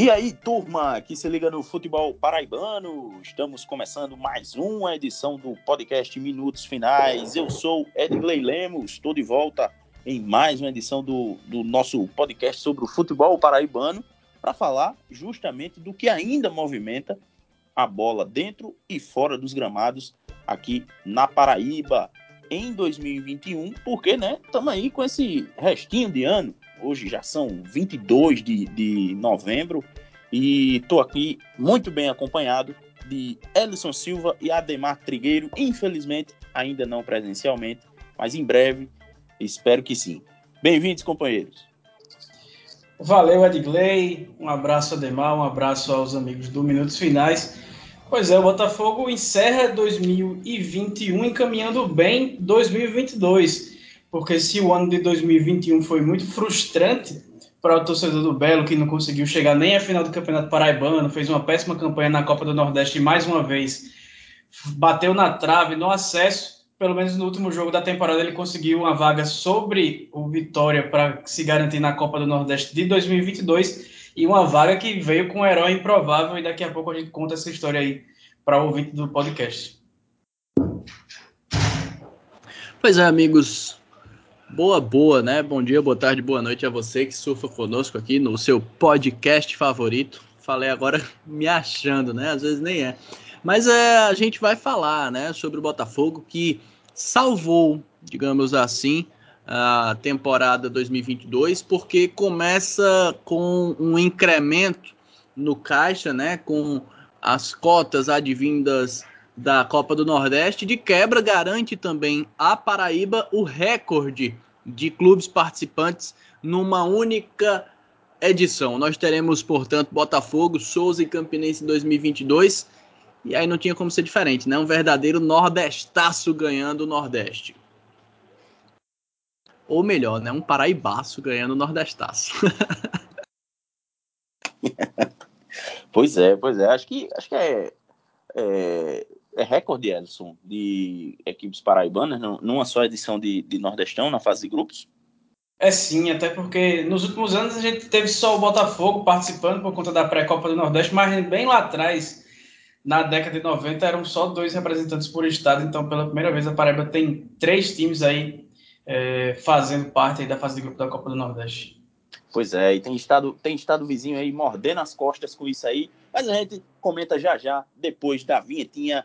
E aí, turma, que se liga no futebol paraibano, estamos começando mais uma edição do podcast Minutos Finais. Eu sou Edgley Lemos, estou de volta em mais uma edição do, do nosso podcast sobre o futebol paraibano para falar justamente do que ainda movimenta a bola dentro e fora dos gramados aqui na Paraíba em 2021, porque, né, estamos aí com esse restinho de ano. Hoje já são 22 de, de novembro e estou aqui muito bem acompanhado de Ellison Silva e Ademar Trigueiro, infelizmente ainda não presencialmente, mas em breve, espero que sim. Bem-vindos, companheiros. Valeu, Edgley. Um abraço, Ademar. Um abraço aos amigos do Minutos Finais. Pois é, o Botafogo encerra 2021 encaminhando bem 2022, porque se o ano de 2021 foi muito frustrante para o torcedor do Belo, que não conseguiu chegar nem à final do Campeonato Paraibano, fez uma péssima campanha na Copa do Nordeste e mais uma vez bateu na trave no acesso, pelo menos no último jogo da temporada ele conseguiu uma vaga sobre o Vitória para se garantir na Copa do Nordeste de 2022 e uma vaga que veio com um herói improvável e daqui a pouco a gente conta essa história aí para o ouvinte do podcast. Pois é, amigos. Boa, boa, né? Bom dia, boa tarde, boa noite a você que surfa conosco aqui no seu podcast favorito. Falei agora me achando, né? Às vezes nem é. Mas é, a gente vai falar, né, sobre o Botafogo que salvou, digamos assim, a temporada 2022, porque começa com um incremento no caixa, né, com as cotas advindas da Copa do Nordeste. De quebra, garante também a Paraíba o recorde de clubes participantes numa única edição. Nós teremos, portanto, Botafogo, Souza e Campinense em 2022. E aí não tinha como ser diferente, né? Um verdadeiro nordestaço ganhando o Nordeste. Ou melhor, né? Um paraibaço ganhando o Nordestaço. pois é, pois é. Acho que, acho que é, é, é recorde, Edson, de equipes paraibanas numa só edição de, de Nordestão na fase de grupos. É sim, até porque nos últimos anos a gente teve só o Botafogo participando por conta da pré-copa do Nordeste, mas bem lá atrás, na década de 90, eram só dois representantes por estado, então pela primeira vez a Paraíba tem três times aí é, fazendo parte da fase de grupo da Copa do Nordeste. Pois é, e tem estado, tem estado vizinho aí mordendo as costas com isso aí, mas a gente comenta já já, depois da vinhetinha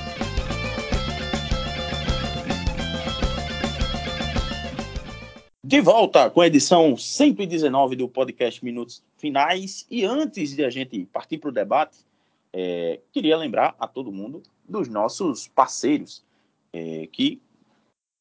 De volta com a edição 119 do podcast Minutos Finais. E antes de a gente partir para o debate, é, queria lembrar a todo mundo dos nossos parceiros é, que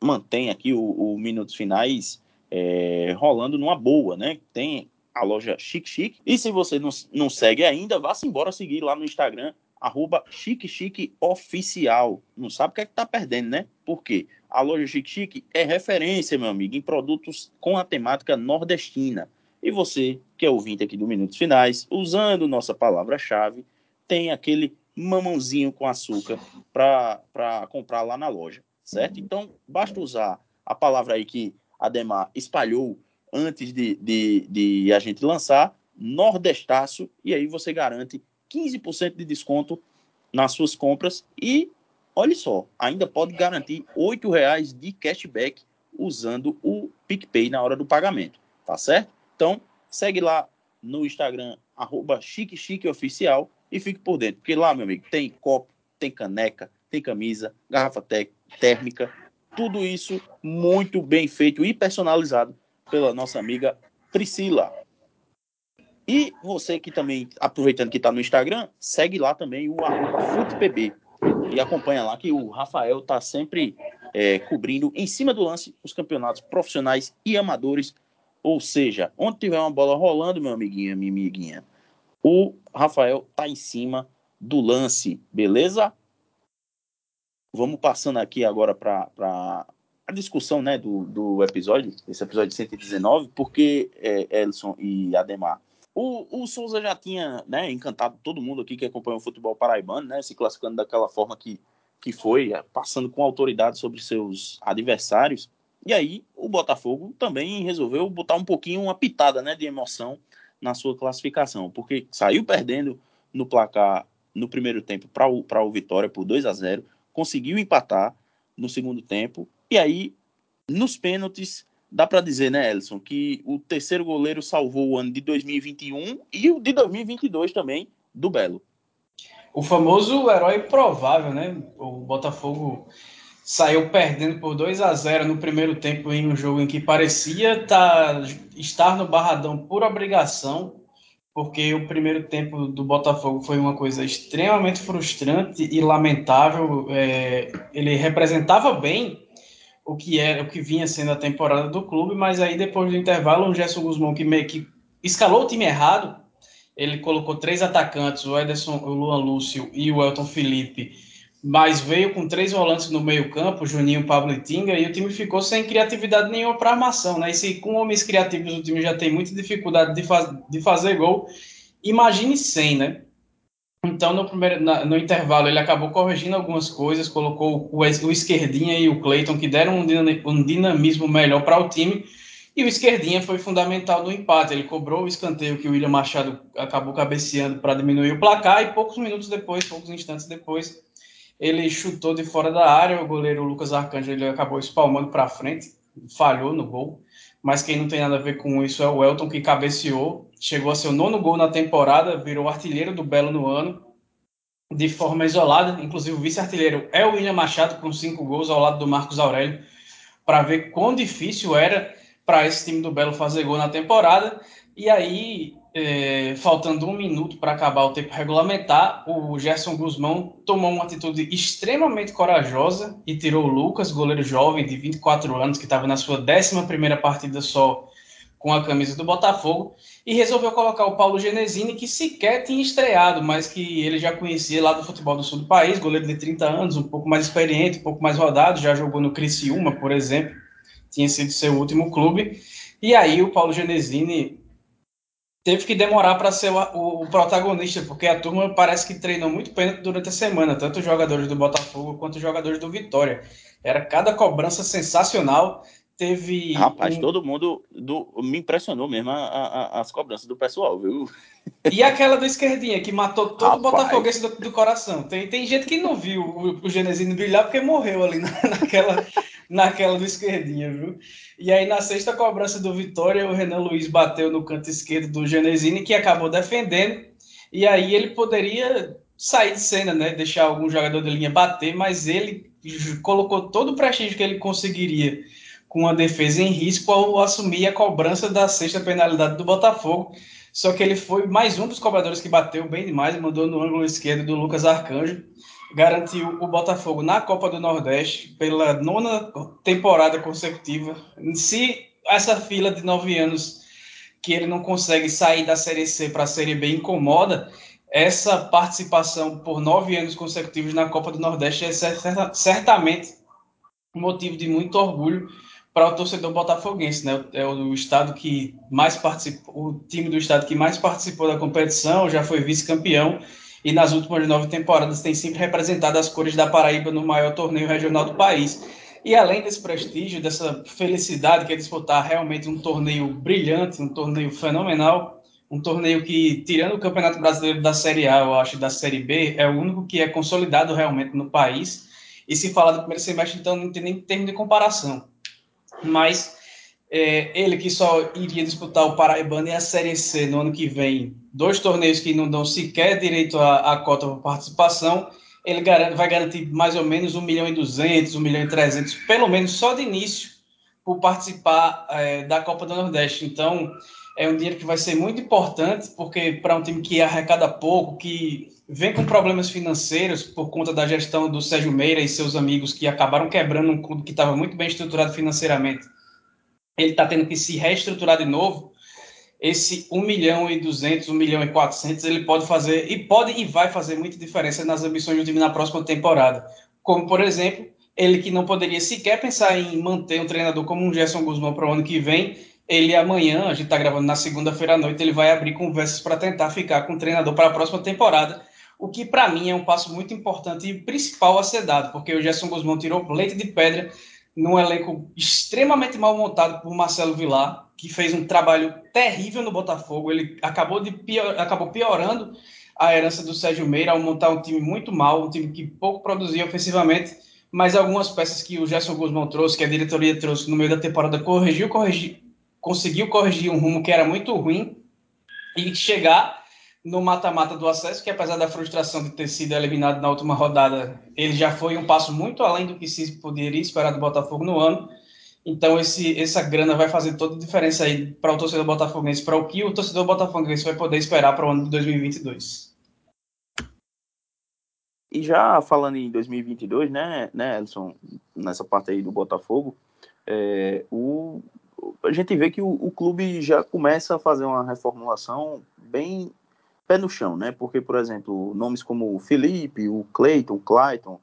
mantém aqui o, o Minutos Finais é, rolando numa boa, né? Tem a loja Chic Chic. E se você não, não segue ainda, vá-se embora seguir lá no Instagram, arroba Chic Chic Oficial. Não sabe o que é que tá perdendo, né? Por quê? A loja Chic é referência, meu amigo, em produtos com a temática nordestina. E você, que é ouvinte aqui do Minutos Finais, usando nossa palavra-chave, tem aquele mamãozinho com açúcar para comprar lá na loja, certo? Então, basta usar a palavra aí que a Demar espalhou antes de, de, de a gente lançar, Nordestaço, e aí você garante 15% de desconto nas suas compras e, olha só, ainda pode garantir R$ reais de cashback usando o PicPay na hora do pagamento, tá certo? Então, segue lá no Instagram, arroba Chique Chique Oficial, e fique por dentro. Porque lá, meu amigo, tem copo, tem caneca, tem camisa, garrafa térmica, tudo isso muito bem feito e personalizado pela nossa amiga Priscila. E você que também, aproveitando que está no Instagram, segue lá também o FutePB e acompanha lá que o Rafael está sempre é, cobrindo em cima do lance os campeonatos profissionais e amadores. Ou seja, onde tiver uma bola rolando, meu amiguinho, minha amiguinha, o Rafael tá em cima do lance, beleza? vamos passando aqui agora para a discussão né, do, do episódio, esse episódio 119, porque é, Elson e Ademar. O, o Souza já tinha né, encantado todo mundo aqui que acompanha o futebol paraibano, né, se classificando daquela forma que, que foi, é, passando com autoridade sobre seus adversários. E aí o Botafogo também resolveu botar um pouquinho uma pitada né, de emoção na sua classificação, porque saiu perdendo no placar no primeiro tempo para o, o Vitória por 2 a 0 conseguiu empatar no segundo tempo, e aí nos pênaltis dá para dizer, né, Elson, que o terceiro goleiro salvou o ano de 2021 e o de 2022 também do Belo. O famoso herói provável, né? O Botafogo saiu perdendo por 2 a 0 no primeiro tempo em um jogo em que parecia tá, estar no Barradão por obrigação, porque o primeiro tempo do Botafogo foi uma coisa extremamente frustrante e lamentável. É, ele representava bem o que era, o que vinha sendo a temporada do clube, mas aí depois do intervalo, o Gerson Guzmão que meio que escalou o time errado, ele colocou três atacantes, o Ederson, o Luan Lúcio e o Elton Felipe mas veio com três volantes no meio-campo, Juninho, Pablo e Tinga, e o time ficou sem criatividade nenhuma para armação, né? E se com homens criativos o time já tem muita dificuldade de, faz, de fazer gol, imagine sem, né? Então, no, primeiro, na, no intervalo, ele acabou corrigindo algumas coisas, colocou o, o Esquerdinha e o Cleiton, que deram um, um dinamismo melhor para o time, e o Esquerdinha foi fundamental no empate. Ele cobrou o escanteio que o William Machado acabou cabeceando para diminuir o placar, e poucos minutos depois, poucos instantes depois, ele chutou de fora da área, o goleiro Lucas Arcanjo ele acabou espalmando para frente, falhou no gol. Mas quem não tem nada a ver com isso é o Elton, que cabeceou, chegou a seu nono gol na temporada, virou artilheiro do Belo no ano, de forma isolada. Inclusive, o vice-artilheiro é o William Machado, com cinco gols ao lado do Marcos Aurélio, para ver quão difícil era para esse time do Belo fazer gol na temporada. E aí, é, faltando um minuto para acabar o tempo regulamentar, o Gerson Guzmão tomou uma atitude extremamente corajosa e tirou o Lucas, goleiro jovem de 24 anos, que estava na sua 11 partida só com a camisa do Botafogo, e resolveu colocar o Paulo Genesini, que sequer tinha estreado, mas que ele já conhecia lá do futebol do sul do país, goleiro de 30 anos, um pouco mais experiente, um pouco mais rodado, já jogou no Criciúma, por exemplo, tinha sido seu último clube. E aí o Paulo Genesini teve que demorar para ser o, o, protagonista, porque a turma parece que treinou muito pênalti durante a semana, tanto os jogadores do Botafogo quanto os jogadores do Vitória. Era cada cobrança sensacional. Teve. Rapaz, um... todo mundo do... me impressionou mesmo a, a, as cobranças do pessoal, viu? E aquela do esquerdinha, que matou todo o Botafoguense do, do, coração. Tem, tem gente que não viu o, o Genesino brilhar porque morreu ali na, naquela, naquela do esquerdinha, viu? E aí, na sexta cobrança do Vitória, o Renan Luiz bateu no canto esquerdo do Genesini, que acabou defendendo. E aí ele poderia sair de cena, né? Deixar algum jogador de linha bater, mas ele colocou todo o prestígio que ele conseguiria com a defesa em risco ao assumir a cobrança da sexta penalidade do Botafogo. Só que ele foi mais um dos cobradores que bateu bem demais, mandou no ângulo esquerdo do Lucas Arcanjo garantiu o Botafogo na Copa do Nordeste pela nona temporada consecutiva. Se essa fila de nove anos que ele não consegue sair da Série C para a Série B incomoda, essa participação por nove anos consecutivos na Copa do Nordeste é certamente motivo de muito orgulho para o torcedor botafoguense, né? É o estado que mais participou, o time do estado que mais participou da competição, já foi vice-campeão e nas últimas nove temporadas tem sempre representado as cores da Paraíba no maior torneio regional do país. E além desse prestígio, dessa felicidade que é disputar realmente um torneio brilhante, um torneio fenomenal, um torneio que, tirando o Campeonato Brasileiro da Série A, eu acho, da Série B, é o único que é consolidado realmente no país. E se falar do primeiro semestre, então não tem nem termo de comparação. Mas é, ele que só iria disputar o Paraibano e a Série C no ano que vem, dois torneios que não dão sequer direito à, à cota por participação, ele garante, vai garantir mais ou menos 1 milhão e 200, 1 milhão e 300, pelo menos só de início, por participar é, da Copa do Nordeste. Então, é um dinheiro que vai ser muito importante, porque para um time que arrecada pouco, que vem com problemas financeiros por conta da gestão do Sérgio Meira e seus amigos que acabaram quebrando um clube que estava muito bem estruturado financeiramente ele está tendo que se reestruturar de novo, esse 1 milhão e 200, 1 milhão e 400, ele pode fazer, e pode e vai fazer muita diferença nas ambições do time na próxima temporada. como por exemplo, ele que não poderia sequer pensar em manter um treinador como um Gerson Guzmão para o ano que vem, ele amanhã, a gente está gravando na segunda-feira à noite, ele vai abrir conversas para tentar ficar com o treinador para a próxima temporada, o que para mim é um passo muito importante e principal a ser dado, porque o Gerson Guzmão tirou leite de pedra num elenco extremamente mal montado por Marcelo Vilar, que fez um trabalho terrível no Botafogo. Ele acabou, de pior, acabou piorando a herança do Sérgio Meira ao montar um time muito mal, um time que pouco produzia ofensivamente, mas algumas peças que o Gerson Guzmão trouxe, que a diretoria trouxe no meio da temporada, corrigiu, corrigiu conseguiu corrigir um rumo que era muito ruim e chegar no mata-mata do acesso, que apesar da frustração de ter sido eliminado na última rodada, ele já foi um passo muito além do que se poderia esperar do Botafogo no ano. Então, esse, essa grana vai fazer toda a diferença aí para o torcedor botafoguense, para o que o torcedor botafoguense vai poder esperar para o ano de 2022. E já falando em 2022, né, né, Elson, nessa parte aí do Botafogo, é, o, a gente vê que o, o clube já começa a fazer uma reformulação bem pé no chão, né? Porque, por exemplo, nomes como o Felipe, o Cleiton, o Clayton,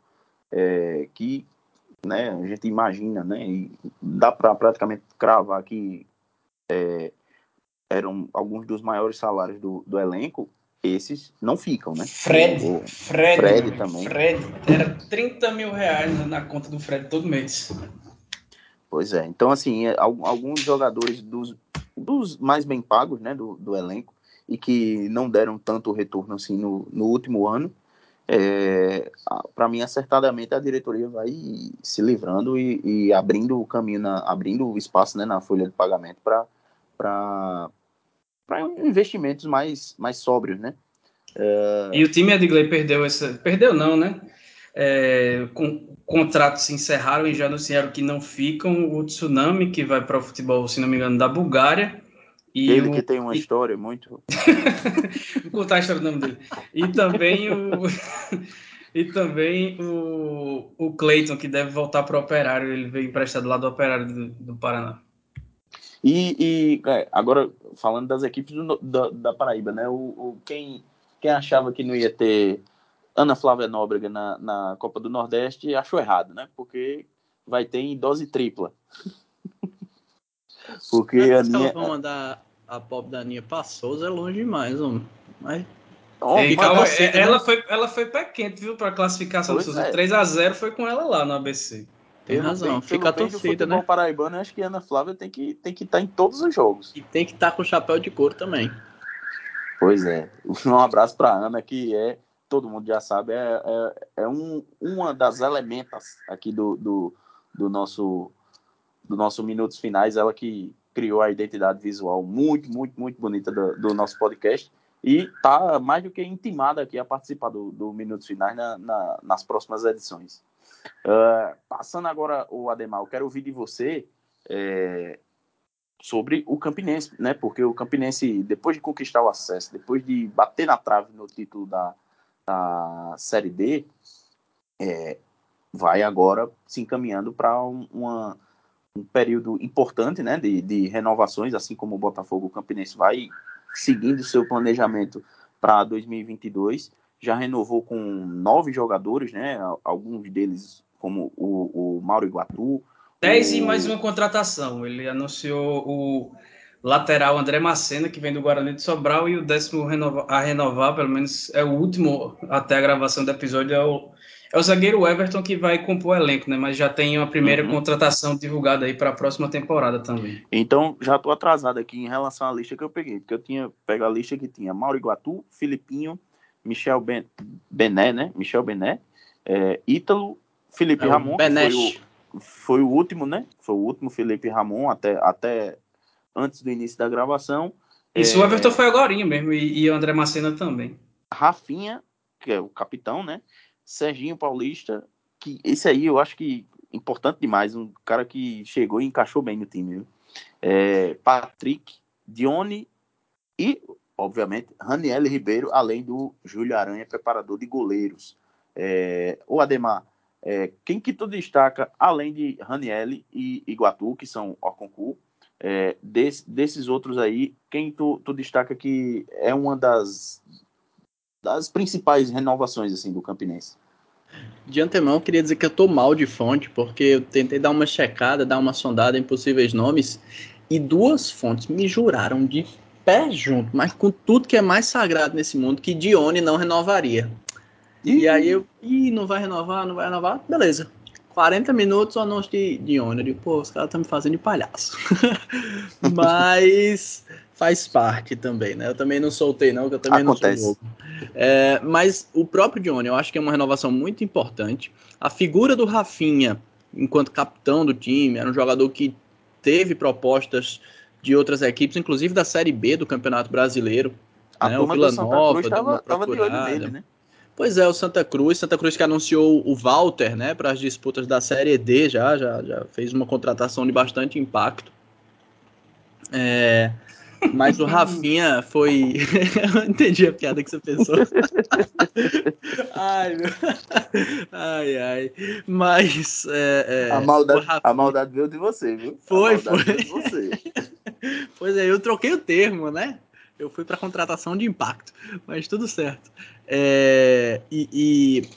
é, que né, a gente imagina, né? E dá para praticamente cravar que é, eram alguns dos maiores salários do, do elenco, esses não ficam, né? Fred, o, Fred, Fred também. Fred, era 30 mil reais na conta do Fred todo mês. Pois é, então assim, é, alguns jogadores dos, dos mais bem pagos, né, do, do elenco, e que não deram tanto retorno assim no, no último ano, é, para mim acertadamente a diretoria vai se livrando e, e, abrindo o caminho, na, abrindo o espaço né, na folha de pagamento para investimentos mais, mais sóbrios, né? É... E o time Edgley perdeu essa, perdeu não, né? É, com, contratos se encerraram e já anunciaram que não ficam. O Tsunami, que vai para o futebol, se não me engano, da Bulgária, e Ele o... que tem uma e... história muito. Vou contar a história do nome dele. E também o. e também o, o Cleiton, que deve voltar para o Operário. Ele veio emprestado lá do Operário do, do Paraná. E, e é, agora, falando das equipes do, da, da Paraíba, né? O, o, quem, quem achava que não ia ter Ana Flávia Nóbrega na, na Copa do Nordeste achou errado, né? Porque vai ter em dose tripla. Porque a Aninha... vão mandar a pop da Aninha pra Souza é longe demais, homem. Mas. Oh, calma, é, ela, foi, ela foi pé quente, viu, pra classificação do Souza. É. 3x0 foi com ela lá no ABC. Tem razão, fica a torcida, né? paraibano, acho que a Ana Flávia tem que tem que estar tá em todos os jogos. E tem que estar tá com chapéu de couro também. Pois é. Um abraço para Ana, que é, todo mundo já sabe, é, é, é um, uma das elementas aqui do, do, do, nosso do nosso Minutos Finais, ela que criou a identidade visual muito, muito, muito bonita do, do nosso podcast e tá mais do que intimada aqui a participar do, do Minutos Finais na, na, nas próximas edições. Uh, passando agora o Ademar, eu quero ouvir de você é, sobre o Campinense, né? Porque o Campinense, depois de conquistar o acesso, depois de bater na trave no título da, da Série D, é, vai agora se encaminhando para um período importante né, de, de renovações, assim como o Botafogo o Campinense vai seguindo seu planejamento para 2022. Já renovou com nove jogadores, né? Alguns deles, como o, o Mauro Iguatu. Dez o... e mais uma contratação. Ele anunciou o lateral André Macena, que vem do Guarani de Sobral, e o décimo a renovar, pelo menos é o último até a gravação do episódio, é o é o zagueiro Everton que vai compor o elenco, né? Mas já tem uma primeira uhum. contratação divulgada aí para a próxima temporada também. Então, já estou atrasado aqui em relação à lista que eu peguei, porque eu tinha pego a lista que tinha Mauro Iguatu, Filipinho, Michel ben, Bené, né? Michel Bené, é, Ítalo, Felipe é Ramon, foi o, foi o último, né? Foi o último Felipe Ramon até, até antes do início da gravação. Isso, é, o Everton foi agora mesmo, e, e o André Macena também. Rafinha, que é o capitão, né? Serginho Paulista, que esse aí eu acho que importante demais, um cara que chegou e encaixou bem no time. Viu? É, Patrick, Dione e, obviamente, Raniel Ribeiro, além do Júlio Aranha, preparador de goleiros. É, o Ademar, é, quem que tu destaca, além de Raniel e Iguatu, que são Orconcu, é, desse, desses outros aí, quem tu, tu destaca que é uma das, das principais renovações assim do Campinense? de antemão eu queria dizer que eu tô mal de fonte, porque eu tentei dar uma checada, dar uma sondada em possíveis nomes, e duas fontes me juraram de pé junto, mas com tudo que é mais sagrado nesse mundo, que Dione não renovaria. Ih. E aí eu, ih, não vai renovar, não vai renovar, beleza. 40 minutos o anúncio de, de Eu digo, pô, os caras estão me fazendo de palhaço. mas faz parte também, né? Eu também não soltei, não, que eu também Acontece. não sou louco. É, mas o próprio Dione, eu acho que é uma renovação muito importante. A figura do Rafinha, enquanto capitão do time, era um jogador que teve propostas de outras equipes, inclusive da Série B do Campeonato Brasileiro. A né? o Vila Nova estava de olho nele, né? Pois é, o Santa Cruz, Santa Cruz que anunciou o Walter, né, para as disputas da Série D já, já, já fez uma contratação de bastante impacto. É, mas o Rafinha foi. Eu entendi a piada que você pensou. ai, meu. Ai, ai. Mas. É, é, a, maldade, Rafinha... a maldade veio de você, viu? Foi, foi. Você. pois é, eu troquei o termo, né? Eu fui para contratação de impacto, mas tudo certo. É, e, e,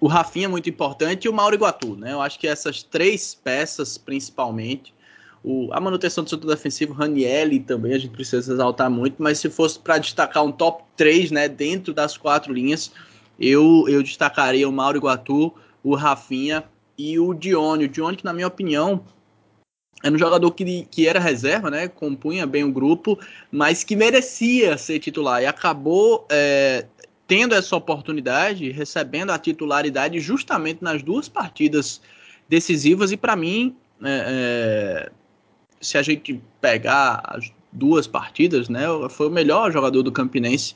o Rafinha é muito importante e o Mauro Iguatu, né? Eu acho que essas três peças, principalmente, o, a manutenção do setor defensivo, Ranielli também, a gente precisa exaltar muito, mas se fosse para destacar um top 3, né, dentro das quatro linhas, eu, eu destacaria o Mauro Iguatu, o Rafinha e o Dione. O Dione, que na minha opinião, era um jogador que, que era reserva, né? Compunha bem o grupo, mas que merecia ser titular e acabou é, tendo essa oportunidade, recebendo a titularidade justamente nas duas partidas decisivas. E para mim, é, é, se a gente pegar as duas partidas, né? Foi o melhor jogador do Campinense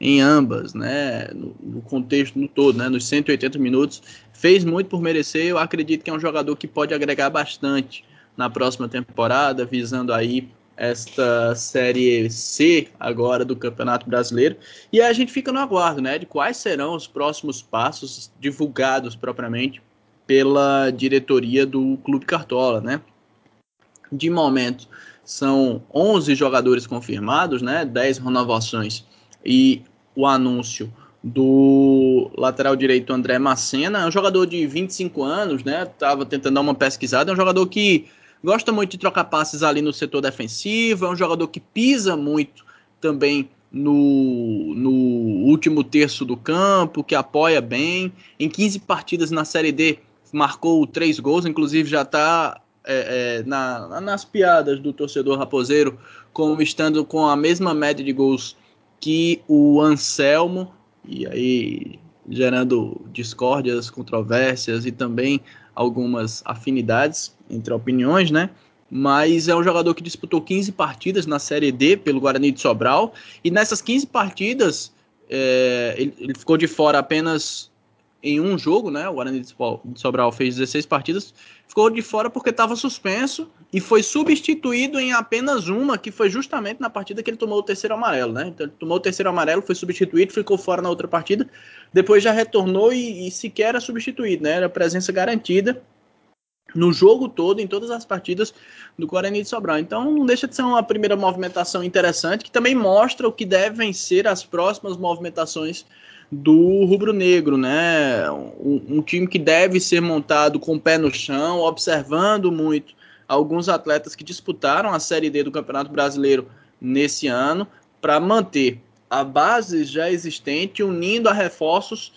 em ambas, né? No, no contexto no todo, né? Nos 180 minutos, fez muito por merecer. Eu acredito que é um jogador que pode agregar bastante na próxima temporada, visando aí esta Série C agora do Campeonato Brasileiro. E a gente fica no aguardo, né, de quais serão os próximos passos divulgados propriamente pela diretoria do Clube Cartola, né? De momento, são 11 jogadores confirmados, né, 10 renovações e o anúncio do lateral direito André Macena, é um jogador de 25 anos, né? Tava tentando dar uma pesquisada, é um jogador que gosta muito de trocar passes ali no setor defensivo, é um jogador que pisa muito também no, no último terço do campo, que apoia bem. Em 15 partidas na Série D, marcou três gols, inclusive já está é, é, na, nas piadas do torcedor raposeiro, como estando com a mesma média de gols que o Anselmo, e aí gerando discórdias, controvérsias e também algumas afinidades entre opiniões, né? Mas é um jogador que disputou 15 partidas na Série D pelo Guarani de Sobral, e nessas 15 partidas é, ele, ele, ficou de fora apenas em um jogo, né? O Guarani de Sobral fez 16 partidas, ficou de fora porque estava suspenso e foi substituído em apenas uma, que foi justamente na partida que ele tomou o terceiro amarelo, né? Então ele tomou o terceiro amarelo, foi substituído, ficou fora na outra partida, depois já retornou e, e sequer era substituído, né? Era presença garantida no jogo todo, em todas as partidas do Guarani de Sobral. Então não deixa de ser uma primeira movimentação interessante, que também mostra o que devem ser as próximas movimentações do rubro-negro, né? Um, um, time que deve ser montado com o pé no chão, observando muito alguns atletas que disputaram a Série D do Campeonato Brasileiro nesse ano, para manter a base já existente, unindo a reforços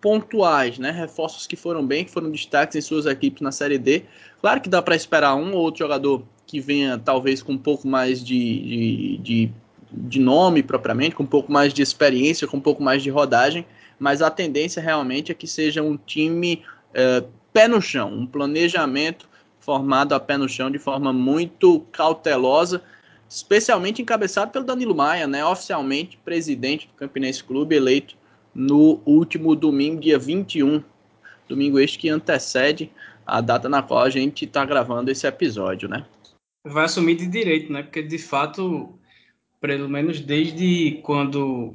pontuais, né? Reforços que foram bem, que foram destaques em suas equipes na Série D. Claro que dá para esperar um ou outro jogador que venha talvez com um pouco mais de, de, de, de, nome propriamente, com um pouco mais de experiência, com um pouco mais de rodagem, mas a tendência realmente é que seja um time é, pé no chão, um planejamento formado a pé no chão de forma muito cautelosa, especialmente encabeçado pelo Danilo Maia, né? Oficialmente presidente do Campinense Clube, eleito no último domingo, dia 21, domingo este que antecede a data na qual a gente está gravando esse episódio, né? Vai assumir de direito, né? Porque de fato, pelo menos desde quando,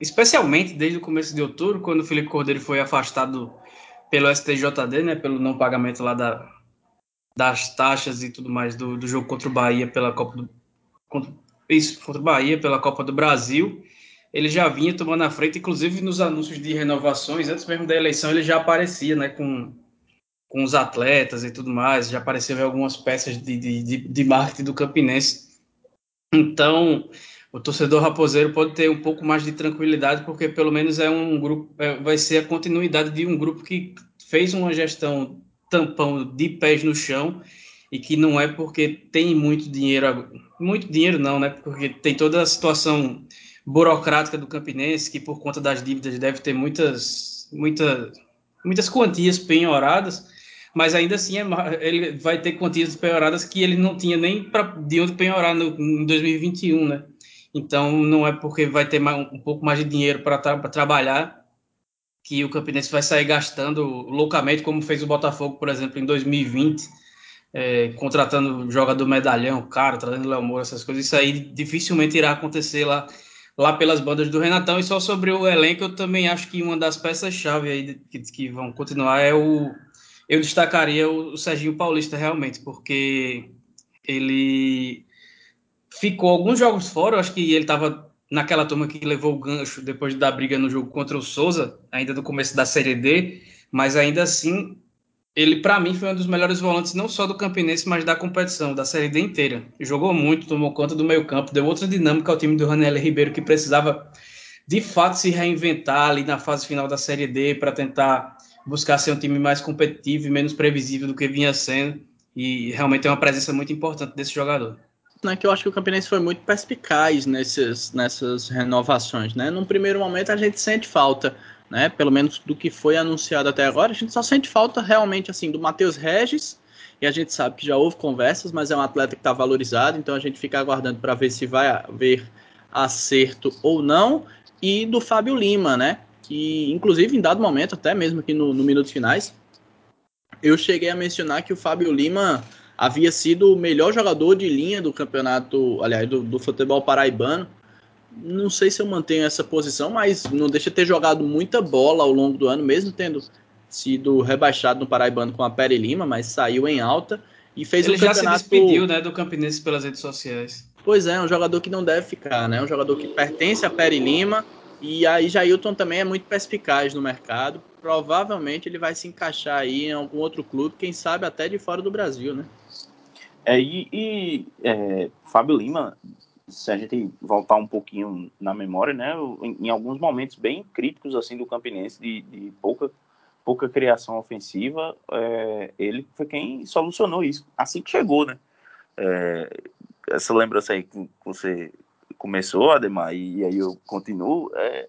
especialmente desde o começo de outubro, quando o Felipe Cordeiro foi afastado pelo STJD, né? Pelo não pagamento lá da, das taxas e tudo mais do, do jogo contra o Bahia pela Copa do contra, isso contra o Bahia pela Copa do Brasil ele já vinha tomando a frente, inclusive nos anúncios de renovações, antes mesmo da eleição, ele já aparecia, né, com, com os atletas e tudo mais, já apareceu em algumas peças de, de, de marketing do Campinense. Então, o torcedor raposeiro pode ter um pouco mais de tranquilidade, porque pelo menos é um grupo, é, vai ser a continuidade de um grupo que fez uma gestão tampão de pés no chão e que não é porque tem muito dinheiro, muito dinheiro não, né? Porque tem toda a situação burocrática do Campinense, que por conta das dívidas deve ter muitas, muitas, muitas quantias penhoradas, mas ainda assim é, ele vai ter quantias penhoradas que ele não tinha nem pra, de onde penhorar no, em 2021, né? Então não é porque vai ter mais, um pouco mais de dinheiro para tra trabalhar que o Campinense vai sair gastando loucamente, como fez o Botafogo, por exemplo, em 2020, é, contratando jogador medalhão, cara, trazendo Léo Moura, essas coisas. Isso aí dificilmente irá acontecer lá, lá pelas bandas do Renatão. E só sobre o elenco, eu também acho que uma das peças-chave aí que, que, vão continuar é o. Eu destacaria o, o Serginho Paulista realmente, porque ele ficou alguns jogos fora, eu acho que ele estava naquela turma que levou o gancho depois da briga no jogo contra o Souza, ainda no começo da Série D, mas ainda assim, ele para mim foi um dos melhores volantes não só do Campinense, mas da competição, da Série D inteira. Jogou muito, tomou conta do meio-campo, deu outra dinâmica ao time do Ranelli Ribeiro que precisava de fato se reinventar ali na fase final da Série D para tentar buscar ser um time mais competitivo e menos previsível do que vinha sendo. E realmente é uma presença muito importante desse jogador né, que eu acho que o Campinense foi muito perspicaz nesses, nessas renovações. Né? Num primeiro momento a gente sente falta, né, pelo menos do que foi anunciado até agora, a gente só sente falta realmente assim do Matheus Regis, e a gente sabe que já houve conversas, mas é um atleta que está valorizado, então a gente fica aguardando para ver se vai haver acerto ou não, e do Fábio Lima, né, que inclusive em dado momento, até mesmo aqui no, no Minutos Finais, eu cheguei a mencionar que o Fábio Lima havia sido o melhor jogador de linha do campeonato, aliás, do, do, futebol paraibano. Não sei se eu mantenho essa posição, mas não deixa de ter jogado muita bola ao longo do ano, mesmo tendo sido rebaixado no Paraibano com a Pere Lima, mas saiu em alta e fez Ele o campeonato... já se despediu, né, do Campinense pelas redes sociais. Pois é, é um jogador que não deve ficar, né? Um jogador que pertence a Pere Lima e aí Jailton também é muito perspicaz no mercado. Provavelmente ele vai se encaixar aí em algum outro clube, quem sabe até de fora do Brasil, né? É, e, e é, Fábio Lima, se a gente voltar um pouquinho na memória, né, em, em alguns momentos bem críticos assim do Campinense, de, de pouca, pouca criação ofensiva, é, ele foi quem solucionou isso assim que chegou, né? É, essa lembrança aí que você começou, Ademar, e, e aí eu continuo, é,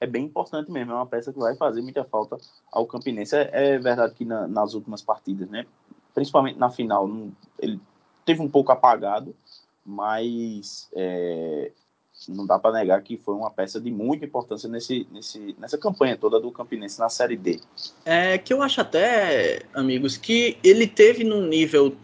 é bem importante mesmo, é uma peça que vai fazer muita falta ao Campinense. É, é verdade que na, nas últimas partidas, né, principalmente na final, não, ele teve um pouco apagado, mas é, não dá para negar que foi uma peça de muita importância nesse, nesse, nessa campanha toda do Campinense na Série D. É que eu acho até, amigos, que ele teve num nível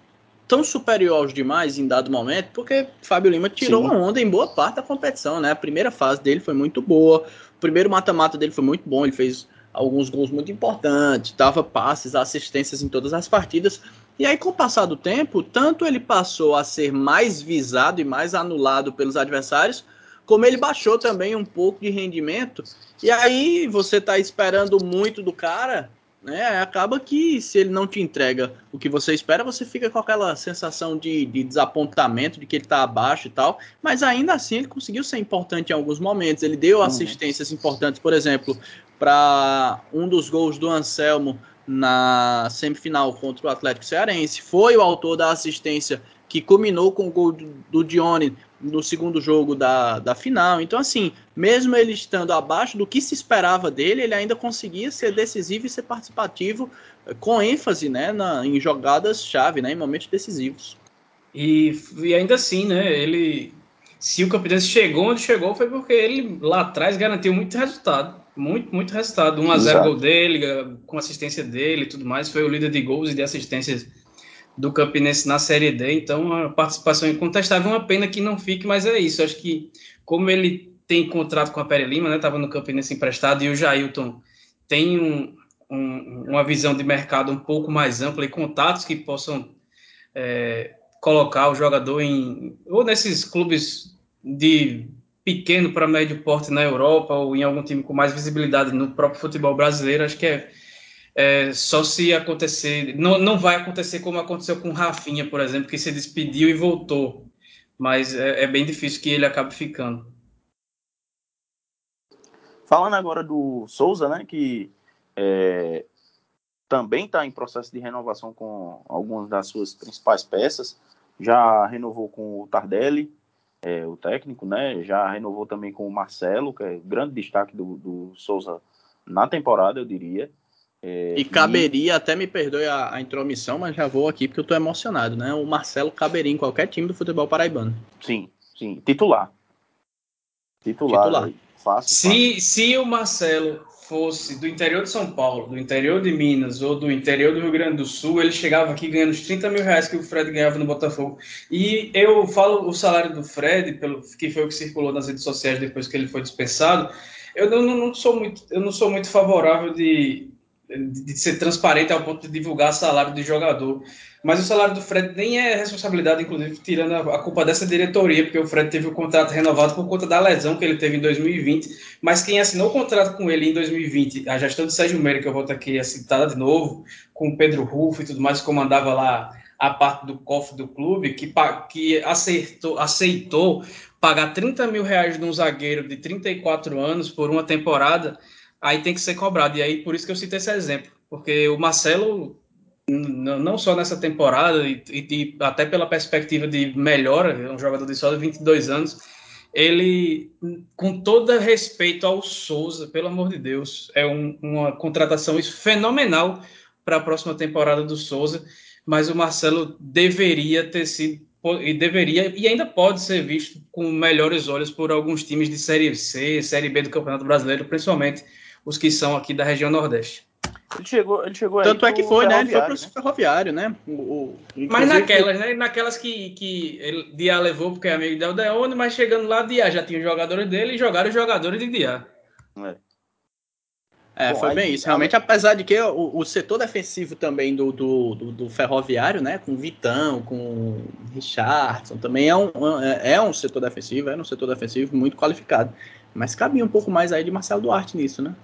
tão superior aos demais em dado momento, porque Fábio Lima tirou Sim. uma onda em boa parte da competição, né? A primeira fase dele foi muito boa, o primeiro mata-mata dele foi muito bom, ele fez alguns gols muito importantes, dava passes, assistências em todas as partidas, e aí, com o passar do tempo, tanto ele passou a ser mais visado e mais anulado pelos adversários, como ele baixou também um pouco de rendimento. E aí você está esperando muito do cara, né? Acaba que se ele não te entrega o que você espera, você fica com aquela sensação de, de desapontamento, de que ele está abaixo e tal. Mas ainda assim ele conseguiu ser importante em alguns momentos. Ele deu uhum. assistências importantes, por exemplo, para um dos gols do Anselmo na semifinal contra o Atlético Cearense, foi o autor da assistência que culminou com o gol do, do Dione no segundo jogo da, da final. Então, assim, mesmo ele estando abaixo do que se esperava dele, ele ainda conseguia ser decisivo e ser participativo eh, com ênfase né, na, em jogadas-chave, né, em momentos decisivos. E, e ainda assim, né, ele se o Campinense chegou onde chegou foi porque ele lá atrás garantiu muito resultado. Muito, muito resultado. 1x0 gol dele, com assistência dele e tudo mais. Foi o líder de gols e de assistências do Campinense na Série D. Então, a participação incontestável. Uma pena que não fique, mas é isso. Acho que, como ele tem contrato com a Pere Lima, né? Estava no Campinense emprestado, e o Jailton tem um, um, uma visão de mercado um pouco mais ampla e contatos que possam é, colocar o jogador em ou nesses clubes de pequeno para médio porte na Europa ou em algum time com mais visibilidade no próprio futebol brasileiro, acho que é, é só se acontecer. Não, não vai acontecer como aconteceu com Rafinha, por exemplo, que se despediu e voltou. Mas é, é bem difícil que ele acabe ficando. Falando agora do Souza, né, que é, também está em processo de renovação com algumas das suas principais peças. Já renovou com o Tardelli, é, o técnico, né? Já renovou também com o Marcelo, que é grande destaque do, do Souza na temporada, eu diria. É, e caberia, e... até me perdoe a, a, intromissão, mas já vou aqui porque eu estou emocionado, né? O Marcelo caberia em qualquer time do futebol paraibano. Sim, sim. Titular. Titular. Titular. Fácil, se, fácil. se o Marcelo fosse do interior de São Paulo, do interior de Minas ou do interior do Rio Grande do Sul, ele chegava aqui ganhando os 30 mil reais que o Fred ganhava no Botafogo. E eu falo o salário do Fred, pelo que foi o que circulou nas redes sociais depois que ele foi dispensado. Eu não, não sou muito, eu não sou muito favorável de, de ser transparente ao ponto de divulgar salário de jogador. Mas o salário do Fred nem é responsabilidade, inclusive, tirando a, culpa dessa diretoria, porque o Fred teve o contrato renovado por conta da lesão que ele teve em 2020. Mas quem assinou o contrato com ele em 2020, a gestão de Sérgio Meira, que eu volto aqui a citar de novo, com o Pedro Rufo e tudo mais, comandava lá a parte do cofre do clube, que, que acertou, aceitou pagar 30 mil reais de um zagueiro de 34 anos por uma temporada, aí tem que ser cobrado. E aí, por isso que eu citei esse exemplo, porque o Marcelo não só nessa temporada, e, e, até pela perspectiva de melhora, é um jogador de só de 22 anos, ele, com todo respeito ao Souza, pelo amor de Deus, é um, uma contratação fenomenal para a próxima temporada do Souza, mas o Marcelo deveria ter sido, e deveria, e ainda pode ser visto com melhores olhos por alguns times de Série C, Série B do Campeonato Brasileiro, principalmente os que são aqui da região Nordeste. Ele chegou, ele chegou Tanto é que foi, né? Ele foi pro né? ferroviário, né? O, o, mas naquelas, né? Naquelas que, que ele, Dia levou porque é amigo del Deone, mas chegando lá, Dia já tinha os jogadores dele e jogaram os jogadores de Dia. É. É, Bom, foi bem isso. Realmente, apesar de que o, o setor defensivo também do, do, do, do, ferroviário, né? Com Vitão, com Richardson, também é um, é, é um setor defensivo, é um setor defensivo muito qualificado. Mas cabia um pouco mais aí de Marcelo Duarte nisso, né?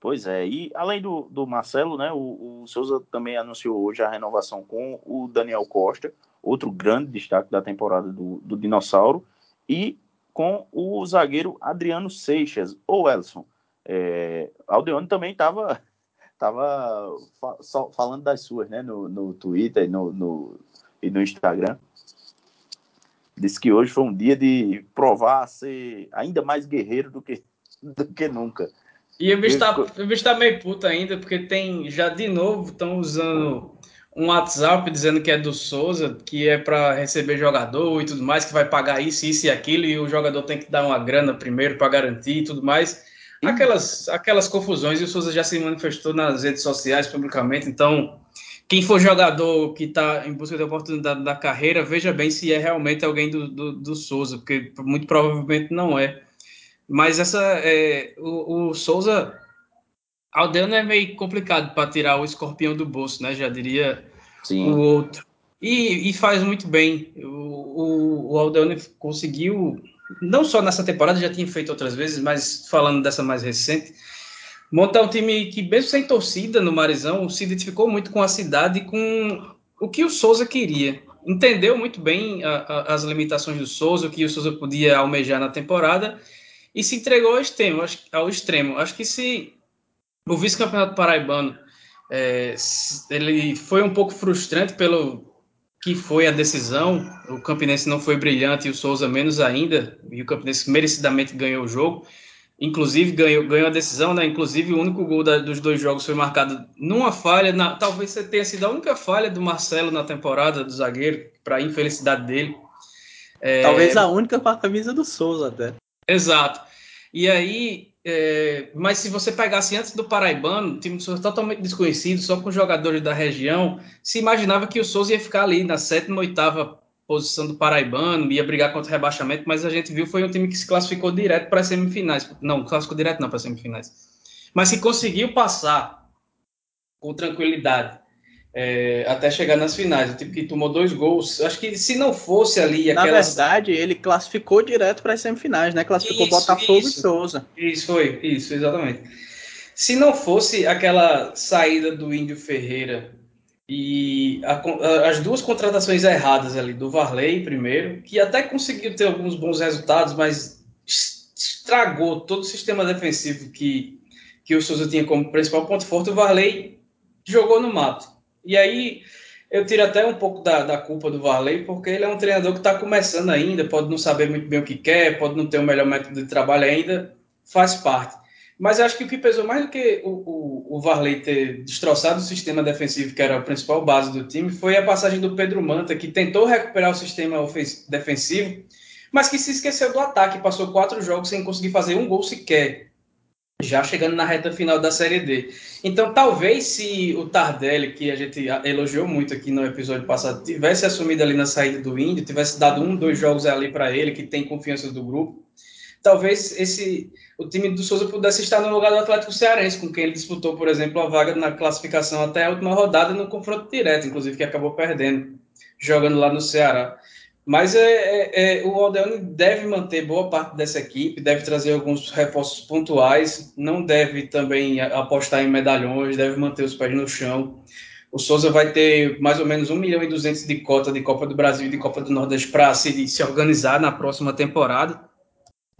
Pois é, e além do, do Marcelo, né, o, o Souza também anunciou hoje a renovação com o Daniel Costa, outro grande destaque da temporada do, do Dinossauro, e com o zagueiro Adriano Seixas, ou Elson. É, Aldeone também estava tava fa falando das suas, né, no, no Twitter e no, no, e no Instagram. Disse que hoje foi um dia de provar ser ainda mais guerreiro do que, do que nunca. E o bicho, tá, o bicho tá meio puto ainda, porque tem, já de novo, estão usando um WhatsApp dizendo que é do Souza, que é para receber jogador e tudo mais, que vai pagar isso, isso e aquilo, e o jogador tem que dar uma grana primeiro para garantir e tudo mais. Aquelas, aquelas confusões, e o Souza já se manifestou nas redes sociais publicamente, então quem for jogador que está em busca de oportunidade da carreira, veja bem se é realmente alguém do, do, do Souza, porque muito provavelmente não é. Mas essa é, o, o Souza Aldeano é meio complicado para tirar o escorpião do bolso, né? Já diria Sim. o outro. E, e, faz muito bem. O, o, o Aldeano conseguiu, não só nessa temporada, já tinha feito outras vezes, mas falando dessa mais recente, montar um time que, mesmo sem torcida no Marizão, se identificou muito com a cidade e com o que o Souza queria. Entendeu muito bem a, a, as limitações do Souza, o que o Souza podia almejar na temporada e se entregou ao extremo. Ao extremo. Acho que se o vice-campeonato paraibano é, ele foi um pouco frustrante pelo que foi a decisão. O Campinense não foi brilhante e o Souza menos ainda. E o Campinense merecidamente ganhou o jogo. Inclusive ganhou, ganhou a decisão, né? Inclusive o único gol da, dos dois jogos foi marcado numa falha. Na, talvez tenha sido a única falha do Marcelo na temporada do zagueiro, para infelicidade dele. É... Talvez a única com a camisa do Souza até. Exato. E aí, é, mas se você pegasse antes do Paraibano, time do totalmente desconhecido, só com jogadores da região, se imaginava que o Souza ia ficar ali na sétima, oitava posição do Paraibano, ia brigar contra o rebaixamento, mas a gente viu foi um time que se classificou direto para as semifinais. Não, classificou direto não para as semifinais. Mas que conseguiu passar com tranquilidade é, até chegar nas finais. O time que tomou dois gols. Acho que se não fosse ali Na verdade, ele classificou direto para as semifinais, né? Classificou isso, Botafogo isso. e Souza. Isso, foi. Isso, exatamente. Se não fosse aquela saída do Índio Ferreira e a, a, as duas contratações erradas ali, do Varley primeiro, que até conseguiu ter alguns bons resultados, mas estragou todo o sistema defensivo que, que o Souza tinha como principal ponto forte, o Varley jogou no mato. E aí eu tiro até um pouco da, da culpa do Varley, porque ele é um treinador que está começando ainda, pode não saber muito bem o que quer, pode não ter o melhor método de trabalho ainda, faz parte. Mas eu acho que o que pesou mais do que o, o, o, Varley ter destroçado o sistema defensivo, que era a principal base do time, foi a passagem do Pedro Manta, que tentou recuperar o sistema defensivo, mas que se esqueceu do ataque, passou quatro jogos sem conseguir fazer um gol sequer, já chegando na reta final da Série D. Então, talvez se o Tardelli, que a gente elogiou muito aqui no episódio passado, tivesse assumido ali na saída do Índio, tivesse dado um, dois jogos ali para ele, que tem confiança do grupo, talvez esse o time do Souza pudesse estar no lugar do Atlético Cearense, com quem ele disputou, por exemplo, a vaga na classificação até a última rodada no confronto direto, inclusive que acabou perdendo, jogando lá no Ceará. Mas é, é, é, o Aldeone deve manter boa parte dessa equipe, deve trazer alguns reforços pontuais, não deve também apostar em medalhões, deve manter os pés no chão. O Souza vai ter mais ou menos 1 milhão e 200 de cota de Copa do Brasil e de Copa do Nordeste para se, se organizar na próxima temporada.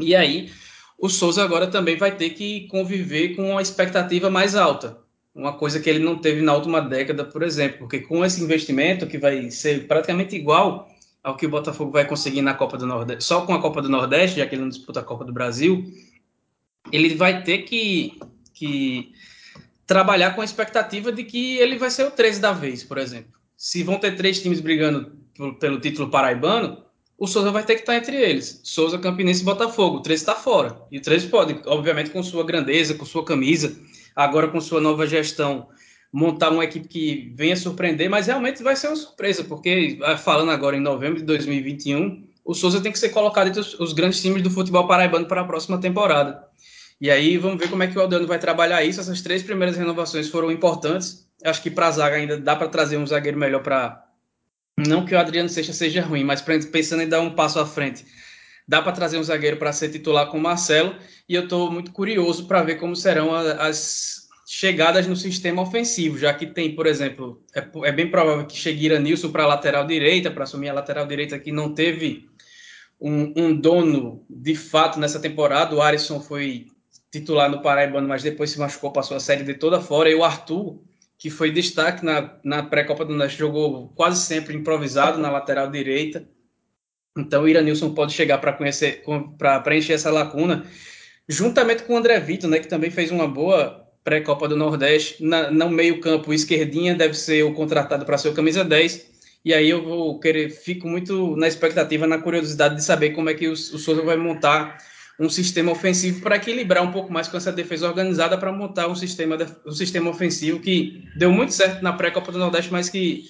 E aí, o Souza agora também vai ter que conviver com uma expectativa mais alta. Uma coisa que ele não teve na última década, por exemplo, porque com esse investimento que vai ser praticamente igual ao que o Botafogo vai conseguir na Copa do Nordeste, só com a Copa do Nordeste, já que ele não disputa a Copa do Brasil, ele vai ter que, que trabalhar com a expectativa de que ele vai ser o 13 da vez, por exemplo. Se vão ter três times brigando pelo título paraibano, o Souza vai ter que estar entre eles. Souza, Campinense e Botafogo. O 13 está fora. E o 13 pode, obviamente, com sua grandeza, com sua camisa, agora com sua nova gestão, montar uma equipe que venha surpreender, mas realmente vai ser uma surpresa, porque ah, falando agora em novembro de 2021, o Souza tem que ser colocado entre os, os grandes times do futebol paraibano para a próxima temporada. E aí vamos ver como é que o Aldano vai trabalhar isso. Essas três primeiras renovações foram importantes. Acho que para a zaga ainda dá para trazer um zagueiro melhor para não que o Adriano Seixas seja ruim, mas pensando em dar um passo à frente, dá para trazer um zagueiro para ser titular com o Marcelo, e eu estou muito curioso para ver como serão as chegadas no sistema ofensivo, já que tem, por exemplo, é, é bem provável que chegue Iranilson para a lateral direita, para assumir a lateral direita que não teve um, um, dono de fato nessa temporada. O Arisson foi titular no Paraibano, mas depois se machucou, passou a série de toda fora, e o Arthur que foi destaque na, na pré-Copa do Nordeste, jogou quase sempre improvisado na lateral direita. Então o Iranilson pode chegar para conhecer, para preencher essa lacuna, juntamente com o André Vitor, né, que também fez uma boa pré-Copa do Nordeste. Na, no meio-campo, esquerdinha deve ser o contratado para ser o camisa 10. E aí eu vou querer, fico muito na expectativa, na curiosidade de saber como é que o, o Souza vai montar um sistema ofensivo para equilibrar um pouco mais com essa defesa organizada para montar um sistema, um sistema ofensivo que deu muito certo na pré-Copa do Nordeste, mas que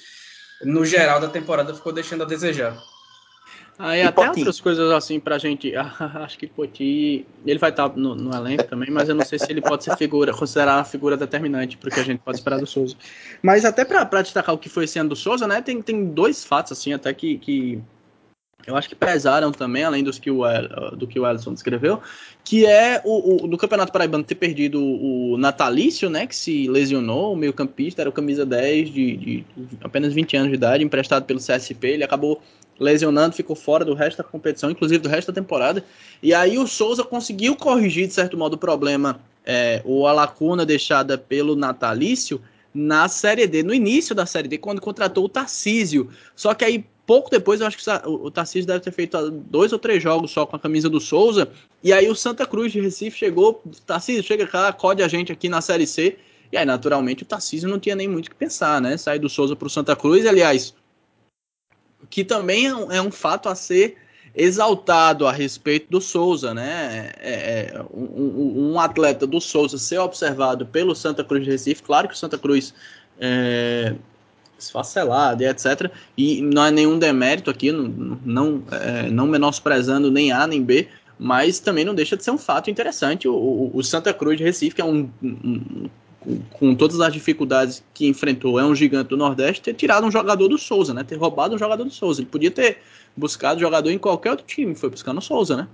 no geral da temporada ficou deixando a desejar. Ah, e, até Poti. outras coisas assim pra gente. acho que Poti. Ele vai estar no, no, elenco também, mas eu não sei se ele pode ser figura, considerar uma figura determinante porque a gente pode esperar do Souza. Mas até para destacar o que foi esse ano do Souza, né? Tem, tem dois fatos, assim, até que, que eu acho que pesaram também, além dos que o, do que o Ellison descreveu, que é o, o do Campeonato Paraibano ter perdido o Natalício, né, que se lesionou, o meio campista, era o camisa 10 de, de, apenas 20 anos de idade, emprestado pelo CSP, ele acabou lesionando, ficou fora do resto da competição, inclusive do resto da temporada, e aí o Souza conseguiu corrigir, de certo modo, o problema, é, ou a lacuna deixada pelo Natalício, na Série D, no início da Série D, quando contratou o Tarcísio. Só que aí pouco depois, eu acho que o Tarcísio deve ter feito dois ou três jogos só com a camisa do Souza. E aí o Santa Cruz de Recife chegou, Tarcísio, chega cá, acode a gente aqui na Série C. E aí, naturalmente, o Tarcísio não tinha nem muito o que pensar, né? Sair do Souza para o Santa Cruz, aliás, que também é um, é um, fato a ser exaltado a respeito do Souza, né? É, é, um, um, atleta do Souza ser observado pelo Santa Cruz de Recife, claro que o Santa Cruz é, esfacelada e etc. E não é nenhum demérito aqui, não, não, é, não menosprezando nem A nem B, mas também não deixa de ser um fato interessante. O, o, o Santa Cruz de Recife, que é um, um, com todas as dificuldades que enfrentou, é um gigante do Nordeste, ter tirado um jogador do Souza, né? Ter roubado um jogador do Souza. Ele podia ter buscado jogador em qualquer outro time, foi buscando o Souza, né?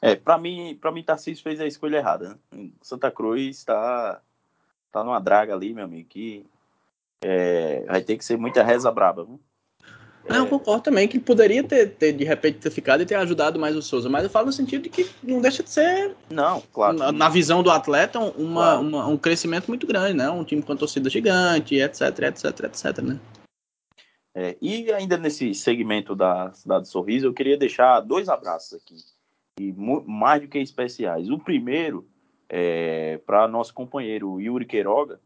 É, para mim, para mim Tarcísio fez a escolha errada. Santa Cruz está tá numa draga ali, meu amigo, que é, vai ter que ser muita reza braba. Viu? É... Eu concordo também que poderia ter, ter, de repente, ter ficado e ter ajudado mais o Souza, mas eu falo no sentido de que não deixa de ser, não, claro, na, na visão do atleta, uma, claro. uma, um crescimento muito grande, né? Um time com torcida gigante, etc, etc, etc, né? É, e ainda nesse segmento da Cidade Sorriso, eu queria deixar dois abraços aqui e mais do que especiais. O primeiro é para nosso companheiro Yuri Queiroga,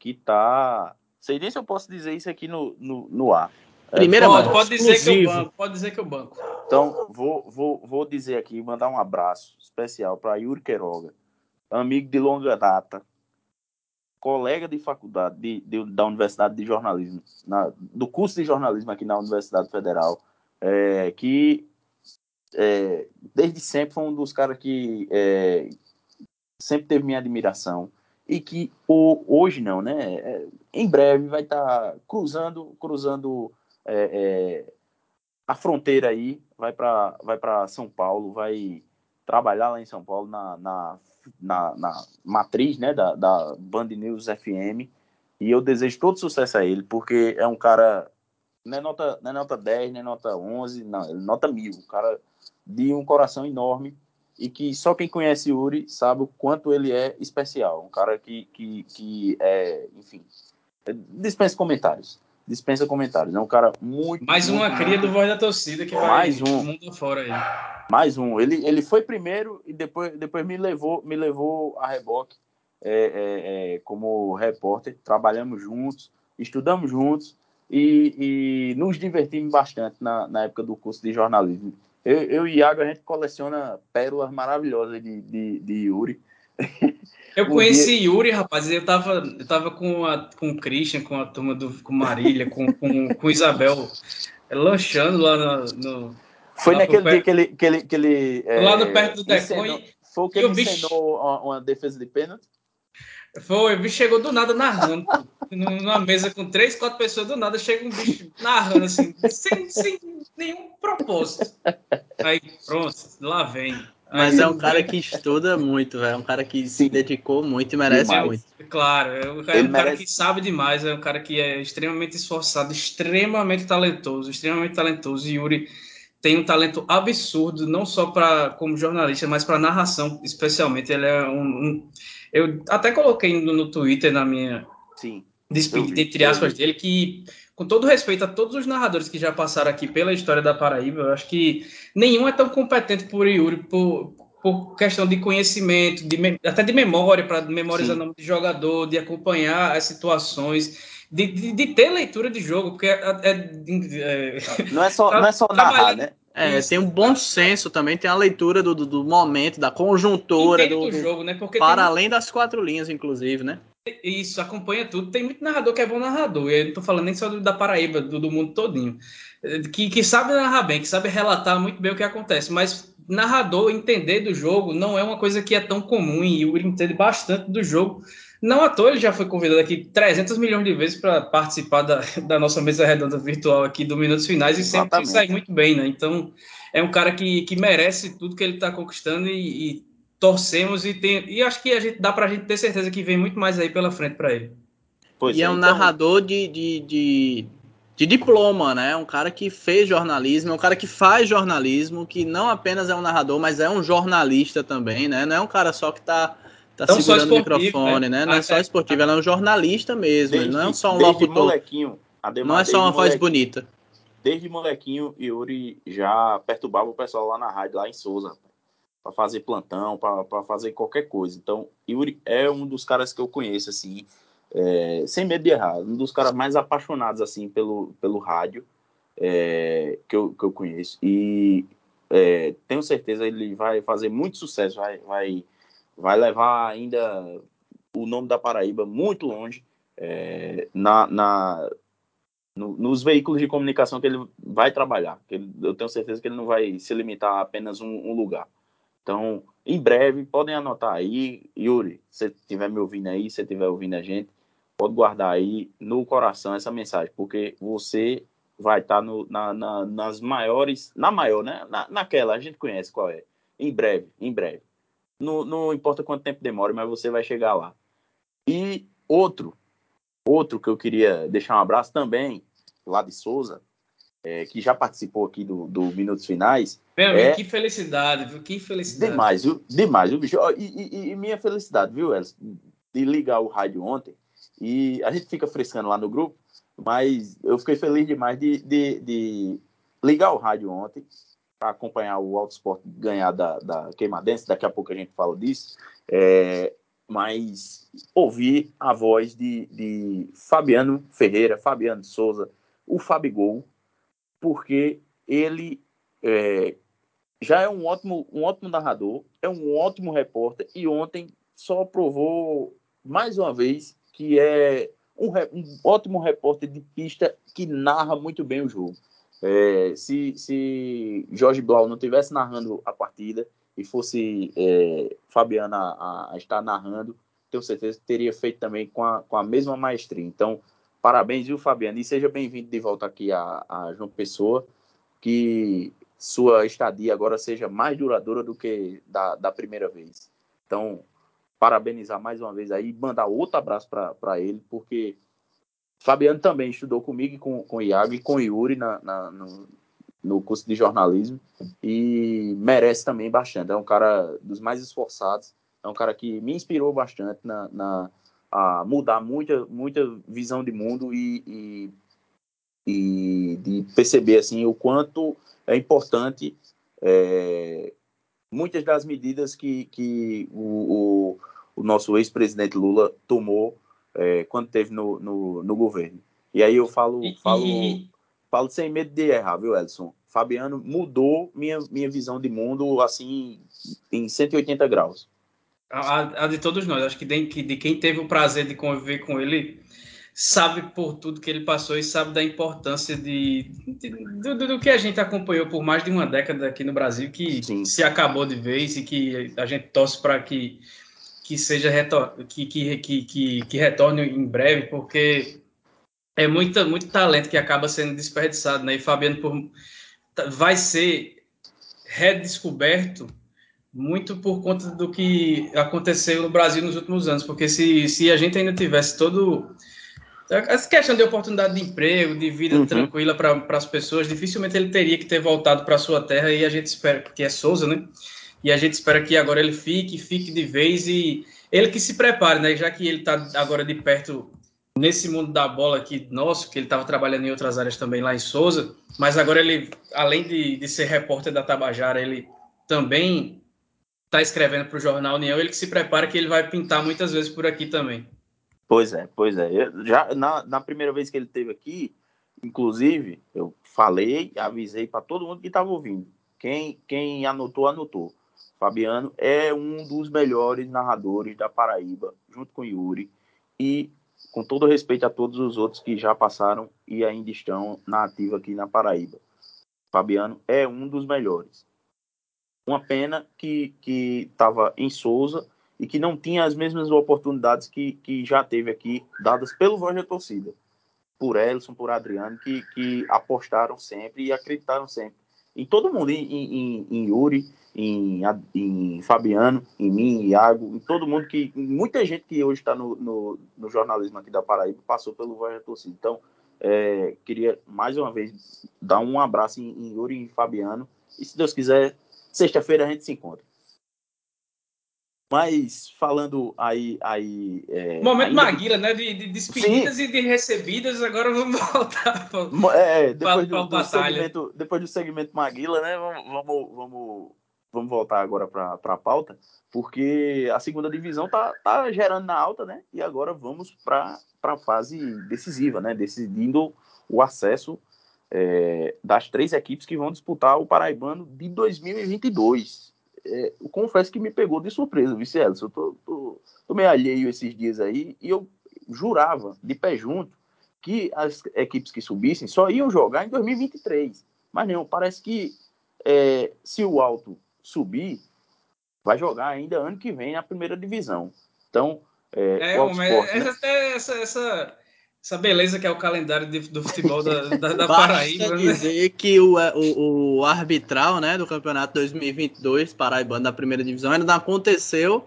que está. Sei nem se eu posso dizer isso aqui no, no, no ar. É, Primeira pode, pode dizer que eu banco, pode dizer que eu banco. Então, vou, vou, vou dizer aqui, mandar um abraço especial para Yuri Queiroga, amigo de longa data, colega de faculdade de, de, da Universidade de Jornalismo, na, do curso de jornalismo aqui na Universidade Federal, é, que é, desde sempre foi um dos caras que é, sempre teve minha admiração e que o, hoje não, né? É, em breve vai estar tá cruzando, cruzando é, é, a fronteira aí, vai para vai para São Paulo, vai trabalhar lá em São Paulo na, na, na, na matriz, né? Da, da Band News FM e eu desejo todo sucesso a ele porque é um cara não é nota, não é nota 10, não é nota 11, não, é nota mil. O cara de um coração enorme e que só quem conhece Yuri sabe o quanto ele é especial. Um cara que, que, que é, enfim, dispensa comentários. Dispensa comentários. É um cara muito. Mais uma muito, cria do voz da torcida que vai mais um. mundo fora aí. Mais um. Ele, ele foi primeiro e depois, depois me levou me levou a reboque é, é, é, como repórter. Trabalhamos juntos, estudamos juntos e, e nos divertimos bastante na, na época do curso de jornalismo. Eu, eu e Iago, a gente coleciona pérolas maravilhosas de, de, de Yuri. Eu conheci dia... Yuri, rapaz, eu tava, eu tava com, a, com o Christian, com a turma do com Marília, com, com, com Isabel, lanchando lá no. no foi naquele dia que ele. Que ele, que ele lá no perto do Decon. Foi o que ele bicho... ensinou uma, uma defesa de pênalti? Foi, o bicho chegou do nada narrando. numa mesa com três, quatro pessoas, do nada chega um bicho narrando assim, sem, sem nenhum propósito. Aí pronto, lá vem. Mas é um cara que estuda muito, velho. É um cara que se dedicou muito e merece demais. muito. Claro, é um, cara, é um cara que sabe demais, é um cara que é extremamente esforçado, extremamente talentoso, extremamente talentoso. E Yuri tem um talento absurdo, não só para como jornalista, mas para narração, especialmente. Ele é um, um, eu até coloquei no, no Twitter na minha Sim. despedida, entre aspas, dele, que com todo respeito a todos os narradores que já passaram aqui pela história da Paraíba, eu acho que nenhum é tão competente por Yuri por, por questão de conhecimento, de, até de memória, para memorizar nome de jogador, de acompanhar as situações. De, de, de, ter leitura de jogo, porque é, é, é, não é só, não é só narrar, né? É, tem um bom senso também, tem a leitura do, do, do momento, da conjuntura do, do, jogo, né? Porque para tem... além das quatro linhas, inclusive, né? Isso, acompanha tudo. Tem muito narrador que é bom narrador. Eu não tô falando nem só da Paraíba, do, do mundo todinho. Que, que sabe narrar bem, que sabe relatar muito bem o que acontece. Mas narrador entender do jogo não é uma coisa que é tão comum e o entende bastante do jogo. Não à toa ele já foi convidado aqui 300 milhões de vezes para participar da, da, nossa mesa redonda virtual aqui do Minutos Finais e sempre sai muito bem, né? Então é um cara que, que merece tudo que ele está conquistando e, e torcemos e tem e acho que a gente dá para a gente ter certeza que vem muito mais aí pela frente para ele. Pois e é, é um então... narrador de, de, de, de, diploma, né? Um cara que fez jornalismo, é um cara que faz jornalismo, que não apenas é um narrador, mas é um jornalista também, né? Não é um cara só que está tá segurando o microfone, né? né? Não é só esportivo, ele é um jornalista mesmo, desde, não é só um locutor. Molequinho, Ademar, não é só uma voz bonita. Desde molequinho, Yuri já perturbava o pessoal lá na rádio, lá em Souza para fazer plantão, para fazer qualquer coisa. Então, Yuri é um dos caras que eu conheço, assim, é, sem medo de errar, um dos caras mais apaixonados, assim, pelo, pelo rádio é, que, eu, que eu conheço. E é, tenho certeza ele vai fazer muito sucesso, vai, vai, vai levar ainda o nome da Paraíba muito longe é, na, na no, nos veículos de comunicação que ele vai trabalhar. Ele, eu tenho certeza que ele não vai se limitar a apenas um, um lugar. Então, em breve, podem anotar aí, Yuri, se estiver me ouvindo aí, se estiver ouvindo a gente, pode guardar aí no coração essa mensagem, porque você vai estar tá na, na, nas maiores, na maior, né? Na, naquela, a gente conhece qual é. Em breve, em breve. Não, não importa quanto tempo demore, mas você vai chegar lá. E outro, outro que eu queria deixar um abraço também, lá de Souza, é, que já participou aqui do, do Minutos Finais. Meu é... que felicidade, viu? Que felicidade. Demais, viu? Demais, viu, bicho? E, e, e minha felicidade, viu, Elis? De ligar o rádio ontem. E a gente fica frescando lá no grupo, mas eu fiquei feliz demais de, de, de ligar o rádio ontem acompanhar o Auto Sport ganhar da, da Queimadense. Daqui a pouco a gente fala disso. É, mas ouvir a voz de, de Fabiano Ferreira, Fabiano Souza, o Fabigol, porque ele é, já é um ótimo, um ótimo narrador, é um ótimo repórter e ontem só provou mais uma vez que é um, um ótimo repórter de pista que narra muito bem o jogo. É, se, se Jorge Blau não tivesse narrando a partida e fosse é, Fabiana a, a, estar narrando, tenho certeza que teria feito também com a, com a mesma maestria. Então, Parabéns, viu, Fabiano? E seja bem-vindo de volta aqui a, a João Pessoa. Que sua estadia agora seja mais duradoura do que da, da primeira vez. Então, parabenizar mais uma vez aí, mandar outro abraço para ele, porque Fabiano também estudou comigo, com, com o Iago e com o Yuri na, na no, no, curso de jornalismo e merece também bastante. É um cara dos mais esforçados, é um cara que me inspirou bastante na, na a mudar muita, muita visão de mundo e, e, e de perceber assim o quanto é importante é, muitas das medidas que, que o, o, o nosso ex-presidente Lula tomou é, quando teve no, no, no, governo. E aí eu falo, falo, falo sem medo de errar, viu, Edson? Fabiano mudou minha, minha visão de mundo assim em 180 graus. A, a, de todos nós. Acho que de, de quem teve o prazer de conviver com ele sabe por tudo que ele passou e sabe da importância de, de do, do, que a gente acompanhou por mais de uma década aqui no Brasil, que Sim. se acabou de vez e que a gente torce para que, que seja retor que, que, que, que, retorne em breve, porque é muito, muito talento que acaba sendo desperdiçado, né? E Fabiano por, vai ser redescoberto muito por conta do que aconteceu no Brasil nos últimos anos, porque se, se a gente ainda tivesse todo essa questão de oportunidade de emprego, de vida uhum. tranquila para as pessoas, dificilmente ele teria que ter voltado para sua terra e a gente espera que é Souza, né? E a gente espera que agora ele fique, fique de vez e ele que se prepare, né? Já que ele está agora de perto nesse mundo da bola aqui nosso, que ele estava trabalhando em outras áreas também lá em Souza, mas agora ele, além de, de ser repórter da Tabajara, ele também está escrevendo para o Jornal União, ele que se prepara que ele vai pintar muitas vezes por aqui também. Pois é, pois é. Eu, já na, na primeira vez que ele esteve aqui, inclusive, eu falei, avisei para todo mundo que estava ouvindo. Quem, quem anotou, anotou. Fabiano é um dos melhores narradores da Paraíba, junto com Yuri. E com todo respeito a todos os outros que já passaram e ainda estão na ativa aqui na Paraíba. Fabiano é um dos melhores. Uma pena que estava em Souza e que não tinha as mesmas oportunidades que, que já teve aqui, dadas pelo voz da torcida, por Elson, por Adriano, que, que apostaram sempre e acreditaram sempre em todo mundo, em, em, em Yuri, em, em, Fabiano, em mim, em Iago, em todo mundo que. Muita gente que hoje está no, no, no, jornalismo aqui da Paraíba passou pelo voz da torcida. Então, é, queria mais uma vez dar um abraço em, em Yuri e Fabiano. E se Deus quiser, Sexta-feira a gente se encontra. Mas falando aí. aí é, Momento. Maguila, né? De, de despedidas Sim. e de recebidas, agora vamos voltar para é, depois, do, do segmento, depois do segmento Maguila, né? Vamos, vamos, vamos, vamos voltar agora para a pauta, porque a segunda divisão tá, tá gerando na alta, né? E agora vamos para a fase decisiva, né? Decidindo o acesso é, das três equipes que vão disputar o Paraibano de 2022. É, eu confesso que me pegou de surpresa, Vice Eu tô, tô, tô meio alheio esses dias aí e eu jurava, de pé junto, que as equipes que subissem só iam jogar em 2023. Mas não, parece que é, se o Alto subir, vai jogar ainda ano que vem na primeira divisão. Então, é, é o Sport, né? essa, essa, essa beleza que é o calendário de, do futebol da, da, da Paraíba. Né? dizer que o, o, o, arbitral né, do campeonato 2022 paraibano da primeira divisão ainda não aconteceu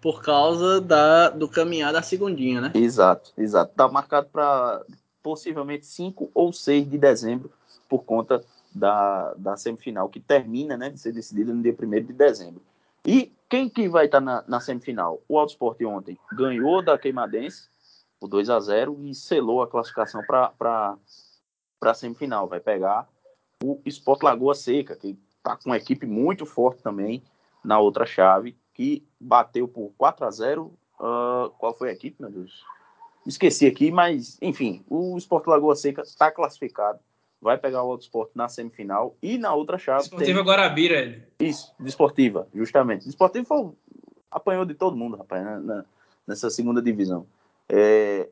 por causa da, do caminhar da segundinha, né? Exato, exato. Está marcado para possivelmente 5 ou 6 de dezembro por conta da, da semifinal que termina né, de ser decidida no dia 1 de dezembro. E quem que vai estar tá na, na semifinal? O Alto Esporte ontem ganhou da Queimadense por 2 a 0 e selou a classificação para a semifinal. Vai pegar o Sport Lagoa Seca, que está com uma equipe muito forte também na outra chave, que bateu por 4 a 0 uh, ah, Qual foi a equipe, meu Deus? Esqueci aqui, mas enfim, o Sport Lagoa Seca está classificado vai pegar o Auto Esporte na semifinal e na outra chave. Desportiva tem... Guarabira, ele. Isso, desportiva, justamente. Desportiva foi... apanhou de todo mundo, rapaz, né, na, nessa segunda divisão. É...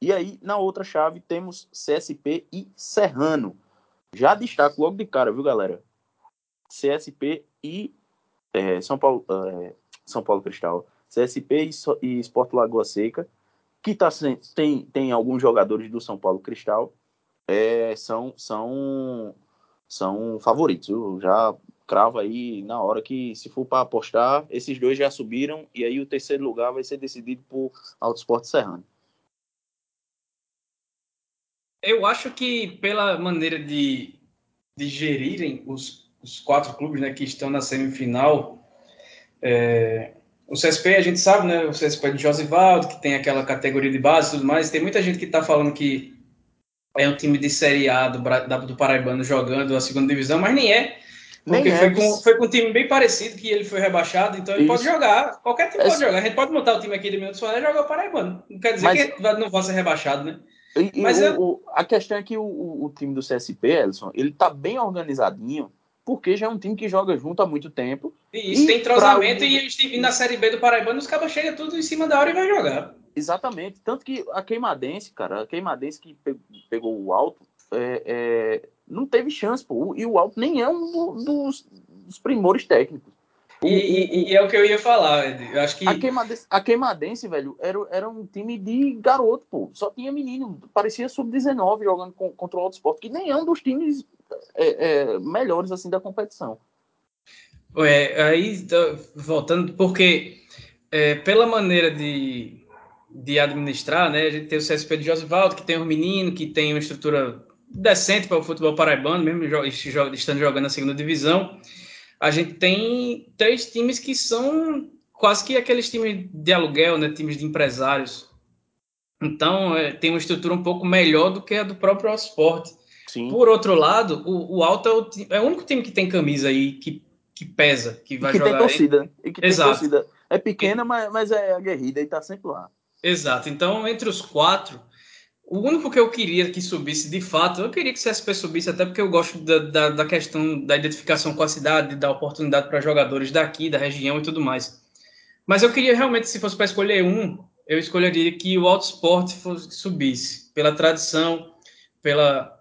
E aí, na outra chave, temos CSP e Serrano. Já destaco logo de cara, viu, galera? CSP e é, São, Paulo, é, São Paulo Cristal. CSP e, e Sport Lagoa Seca, que tá, tem, tem alguns jogadores do São Paulo Cristal é, são, são, são favoritos. Já cravo aí na hora que, se for para apostar, esses dois já subiram e aí o terceiro lugar vai ser decidido por Autosport Serrano. Eu acho que pela maneira de, de gerirem os, os quatro clubes né, que estão na semifinal, é, o CSP a gente sabe, né? O CSP de Josivaldo, que tem aquela categoria de base e tudo mais. Tem muita gente que está falando que é um time de Série A do, do Paraibano jogando a segunda divisão, mas nem é. Porque nem foi, é, com, foi com um time bem parecido que ele foi rebaixado, então ele Isso. pode jogar. Qualquer time é. pode jogar. A gente pode montar o time aqui de Minutos Soares e jogar o Paraibano. Não quer dizer mas, que não vai ser rebaixado, né? E, mas o, eu... o, a questão é que o, o, time do CSP, Elson, ele tá bem organizadinho, porque já é um time que joga junto há muito tempo. Isso, e tem entrosamento pra... e, e, na Série B do Paraibano os cabos chegam tudo em cima da hora e vai jogar. Exatamente. Tanto que a Queimadense, cara, a Queimadense que pegou o alto, é, é, não teve chance, pô. E o alto nem é um dos, dos primores técnicos. O, e, e, é o que eu ia falar, Ed. Eu acho que. A Queimadense, a Queimadense velho, era, era um time de garoto, pô. Só tinha menino. Parecia sub-19 jogando com, contra o Alto Esporte, que nem é um dos times é, é, melhores assim da competição. É, aí, voltando, porque é, pela maneira de, de administrar, né? A gente tem o CSP de Josivaldo, que tem um menino, que tem uma estrutura decente para o futebol paraibano, mesmo estando jogando na segunda divisão. A gente tem três times que são quase que aqueles times de aluguel, né? Times de empresários. Então, é, tem uma estrutura um pouco melhor do que a do próprio Esporte. Por outro lado, o, o Alto é o, é o, único time que tem camisa aí que, que pesa, que vai e que jogar. Tem torcida, e que Exato. tem torcida. É pequena, mas, mas é aguerrida e tá sempre lá. Exato. Então, entre os quatro, o único que eu queria que subisse de fato, eu queria que o CSP subisse, até porque eu gosto da, da, da questão da identificação com a cidade, da oportunidade para jogadores daqui, da região e tudo mais. Mas eu queria realmente, se fosse para escolher um, eu escolheria que o Auto Sport fosse, subisse, pela tradição, pela,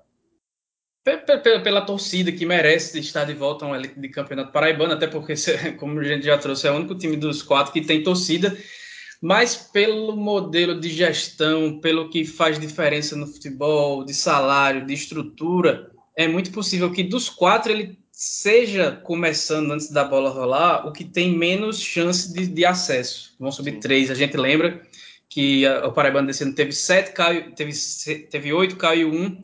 pela, pela, torcida que merece estar de volta a um elite de campeonato paraibano, até porque, como a gente já trouxe, é o único time dos quatro que tem torcida mas pelo modelo de gestão, pelo que faz diferença no futebol, de salário, de estrutura, é muito possível que dos quatro ele seja começando antes da bola rolar o que tem menos chance de, de acesso. Vão subir Sim. três. A gente lembra que a, o Paraibano desse ano teve sete, caiu, teve, teve oito, caiu um,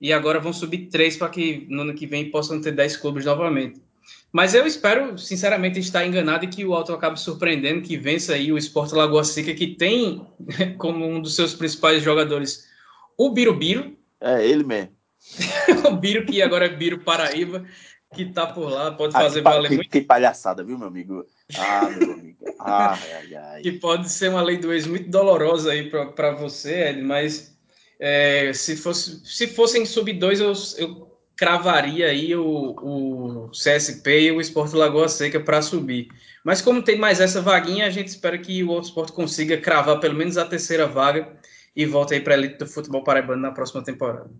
e agora vão subir três para que no ano que vem possam ter dez clubes novamente. Mas eu espero, sinceramente, estar enganado e que o Alto acabe surpreendendo, que vença aí o Sport Lagoa Seca, que tem como um dos seus principais jogadores o Birubiru. É, ele mesmo. o Biro, que agora é Biro Paraíba, que tá por lá, pode ah, fazer que, valer que, muito. Que palhaçada, viu, meu amigo? Ah, meu amigo. Ai, ai, ai. Que pode ser uma lei do ex muito dolorosa aí para você, Ed, mas é, se, fosse, se fossem sub 2, eu, eu cravaria aí o, o CSP e o Esporte Lagoa Seca para subir. Mas como tem mais essa vaguinha, a gente espera que o Outro Esporte consiga cravar pelo menos a terceira vaga e volte aí para a elite do futebol paraibano na próxima temporada.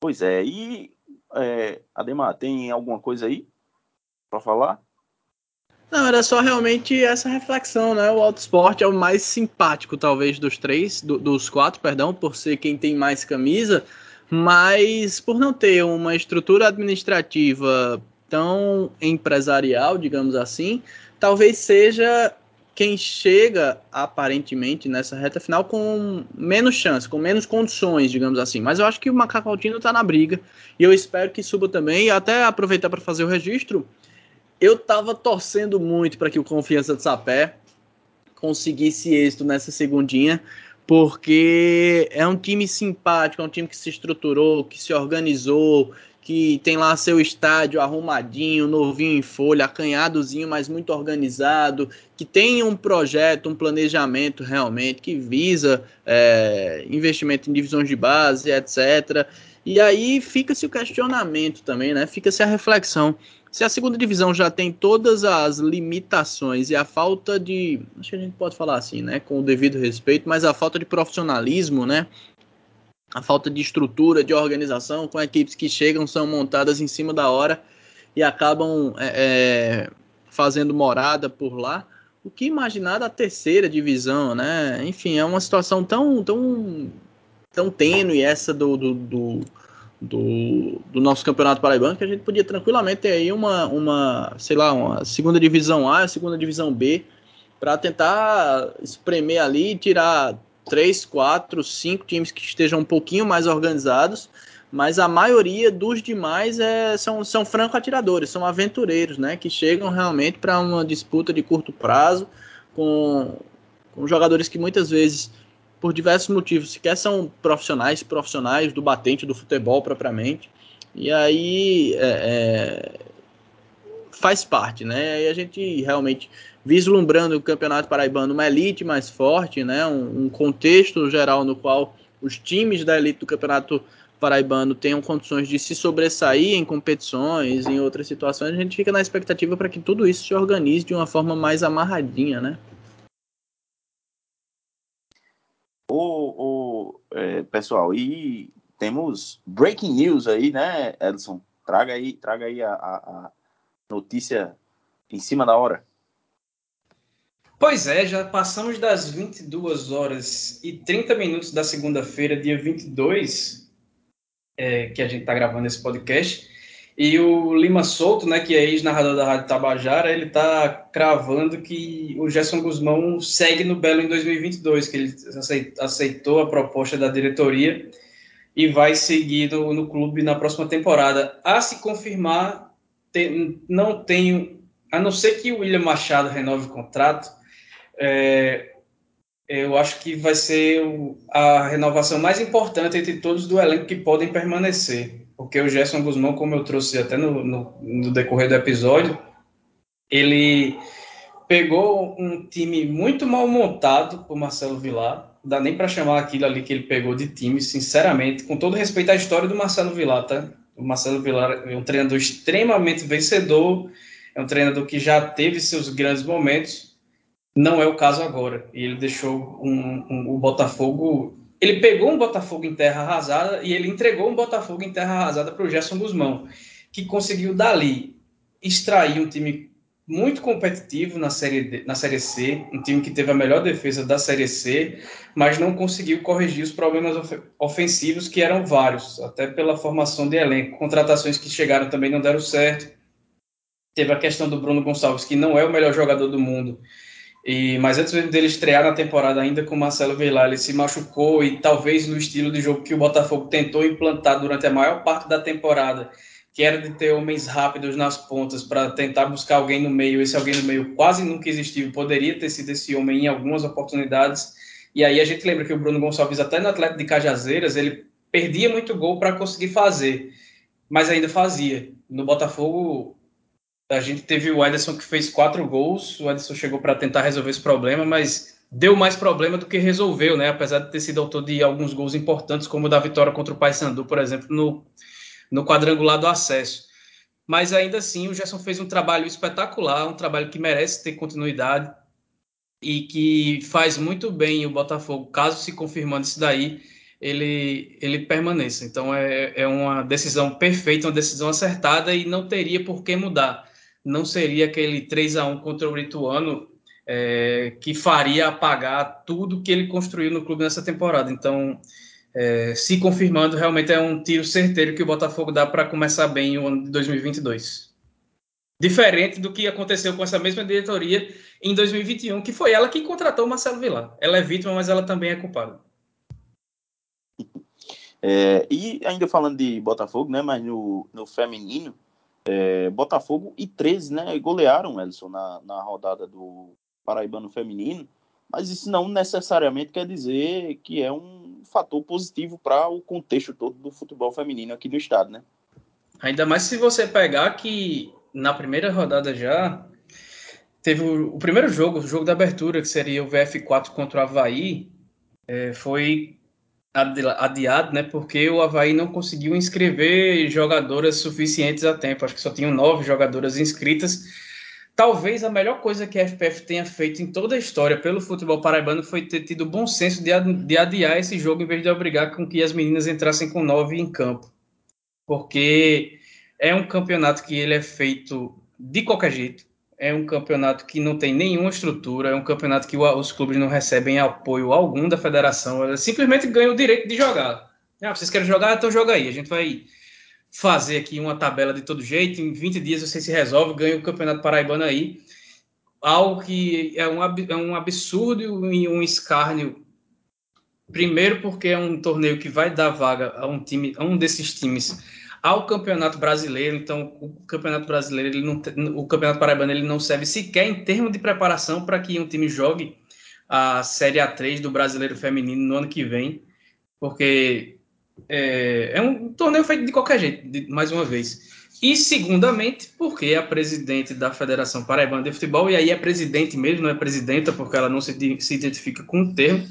Pois é, e é, Ademar, tem alguma coisa aí para falar? Não, era só realmente essa reflexão, né? O Auto Sport é o mais simpático, talvez, dos três, do, dos quatro, perdão, por ser quem tem mais camisa, mas por não ter uma estrutura administrativa tão empresarial, digamos assim, talvez seja quem chega aparentemente nessa reta final com menos chance, com menos condições, digamos assim. Mas eu acho que o Macaco Altino está na briga e eu espero que suba também. E até aproveitar para fazer o registro, eu estava torcendo muito para que o Confiança de Sapé conseguisse êxito nessa segundinha, porque é um time simpático, é um time que se estruturou, que se organizou, que tem lá seu estádio arrumadinho, novinho em folha, acanhadozinho, mas muito organizado, que tem um projeto, um planejamento realmente que visa é, investimento em divisões de base, etc. E aí fica-se o questionamento também, né? Fica-se a reflexão. Se a segunda divisão já tem todas as limitações e a falta de. Acho que a gente pode falar assim, né? Com o devido respeito, mas a falta de profissionalismo, né? a falta de estrutura, de organização, com equipes que chegam, são montadas em cima da hora e acabam é, é, fazendo morada por lá. O que imaginar da terceira divisão, né? Enfim, é uma situação tão, tão, tão tênue essa do, do, do, do, do nosso campeonato paraibano que a gente podia tranquilamente ter aí uma, uma sei lá, uma segunda divisão A, segunda divisão B, para tentar espremer ali, tirar três, quatro, cinco times que estejam um pouquinho mais organizados, mas a maioria dos demais é, são, são franco-atiradores, são aventureiros, né? Que chegam realmente para uma disputa de curto prazo com, com jogadores que muitas vezes, por diversos motivos, sequer são profissionais, profissionais do batente do futebol propriamente. E aí é, é, faz parte, né? E a gente realmente vislumbrando o Campeonato Paraibano uma elite mais forte, né? Um, um, contexto geral no qual os times da elite do Campeonato Paraibano tenham condições de se sobressair em competições, em outras situações, a gente fica na expectativa para que tudo isso se organize de uma forma mais amarradinha, né? O, o é, pessoal, e temos breaking news aí, né, Edson? Traga aí, traga aí a, a, notícia em cima da hora. Pois é, já passamos das 22 horas e 30 minutos da segunda-feira, dia 22, é, que a gente está gravando esse podcast. E o Lima Souto, né, que é ex-narrador da Rádio Tabajara, ele está cravando que o Gerson Guzmão segue no Belo em 2022, que ele aceitou a proposta da diretoria e vai seguir no, no clube na próxima temporada. A se confirmar, tem, não tenho, a não ser que o William Machado renove o contrato, é, eu acho que vai ser a renovação mais importante entre todos do elenco que podem permanecer. Porque o Gerson Guzmão, como eu trouxe até no, no, no decorrer do episódio, ele pegou um time muito mal montado por Marcelo Vilar. Dá nem para chamar aquilo ali que ele pegou de time, sinceramente, com todo respeito à história do Marcelo Vilar, tá? O Marcelo Vilar é um treinador extremamente vencedor, é um treinador que já teve seus grandes momentos, não é o caso agora. E ele deixou um, um, o Botafogo. Ele pegou um Botafogo em terra arrasada e ele entregou um Botafogo em terra arrasada para o Gerson Guzmão, que conseguiu dali extrair um time muito competitivo na série, D, na série C, um time que teve a melhor defesa da Série C, mas não conseguiu corrigir os problemas of ofensivos, que eram vários, até pela formação de elenco. Contratações que chegaram também não deram certo. Teve a questão do Bruno Gonçalves, que não é o melhor jogador do mundo, e, mas antes dele estrear na temporada ainda com o Marcelo Velar, ele se machucou e talvez no estilo de jogo que o Botafogo tentou implantar durante a maior parte da temporada, que era de ter homens rápidos nas pontas para tentar buscar alguém no meio, esse alguém no meio quase nunca existiu, poderia ter sido esse homem em algumas oportunidades. E aí a gente lembra que o Bruno Gonçalves, até no Atlético de Cajazeiras, ele perdia muito gol para conseguir fazer, mas ainda fazia. No Botafogo, a gente teve o Ederson que fez quatro gols. O Ederson chegou para tentar resolver esse problema, mas deu mais problema do que resolveu, né? Apesar de ter sido autor de alguns gols importantes, como o da vitória contra o Paysandu, por exemplo, no, no quadrangular do acesso. Mas ainda assim, o Gerson fez um trabalho espetacular, um trabalho que merece ter continuidade e que faz muito bem o Botafogo, caso se confirmando isso daí, ele, ele permaneça. Então é, é uma decisão perfeita, uma decisão acertada e não teria por que mudar não seria aquele 3 a 1 contra o Ituano é, que faria apagar tudo que ele construiu no clube nessa temporada. Então, é, se confirmando, realmente é um tiro certeiro que o Botafogo dá para começar bem o ano de 2022. Diferente do que aconteceu com essa mesma diretoria em 2021, que foi ela que contratou o Marcelo Vilar. Ela é vítima, mas ela também é culpada. É, e ainda falando de Botafogo, né, mas no, no feminino, é, Botafogo e 13, né, golearam, Elson, na, na rodada do Paraibano Feminino, mas isso não necessariamente quer dizer que é um fator positivo para o contexto todo do futebol feminino aqui no estado, né? Ainda mais se você pegar que na primeira rodada já teve o, o primeiro jogo, o jogo da abertura, que seria o VF4 contra o Havaí, é, foi adiado, né? Porque o Havaí não conseguiu inscrever jogadoras suficientes a tempo. Acho que só tinham nove jogadoras inscritas. Talvez a melhor coisa que a FPF tenha feito em toda a história pelo futebol paraibano foi ter tido o bom senso de, de adiar esse jogo em vez de obrigar com que as meninas entrassem com nove em campo. Porque é um campeonato que ele é feito de qualquer jeito é um campeonato que não tem nenhuma estrutura, é um campeonato que os clubes não recebem apoio algum da federação, eles simplesmente ganham o direito de jogar. Ah, vocês querem jogar? Então joga aí. A gente vai fazer aqui uma tabela de todo jeito, em 20 dias você se resolve, ganha o Campeonato Paraibano aí. Algo que é um, é um absurdo e um escárnio. Primeiro porque é um torneio que vai dar vaga a um time, a um desses times ao Campeonato Brasileiro. Então, o Campeonato Brasileiro, ele não, o Campeonato Paraibano, ele não serve sequer em termos de preparação para que um time jogue a Série A3 do Brasileiro Feminino no ano que vem, porque é, é um torneio feito de qualquer jeito, de, mais uma vez. E, segundamente, porque a presidente da Federação Paraibana de Futebol, e aí é presidente mesmo, não é presidenta, porque ela não se, se identifica com o termo,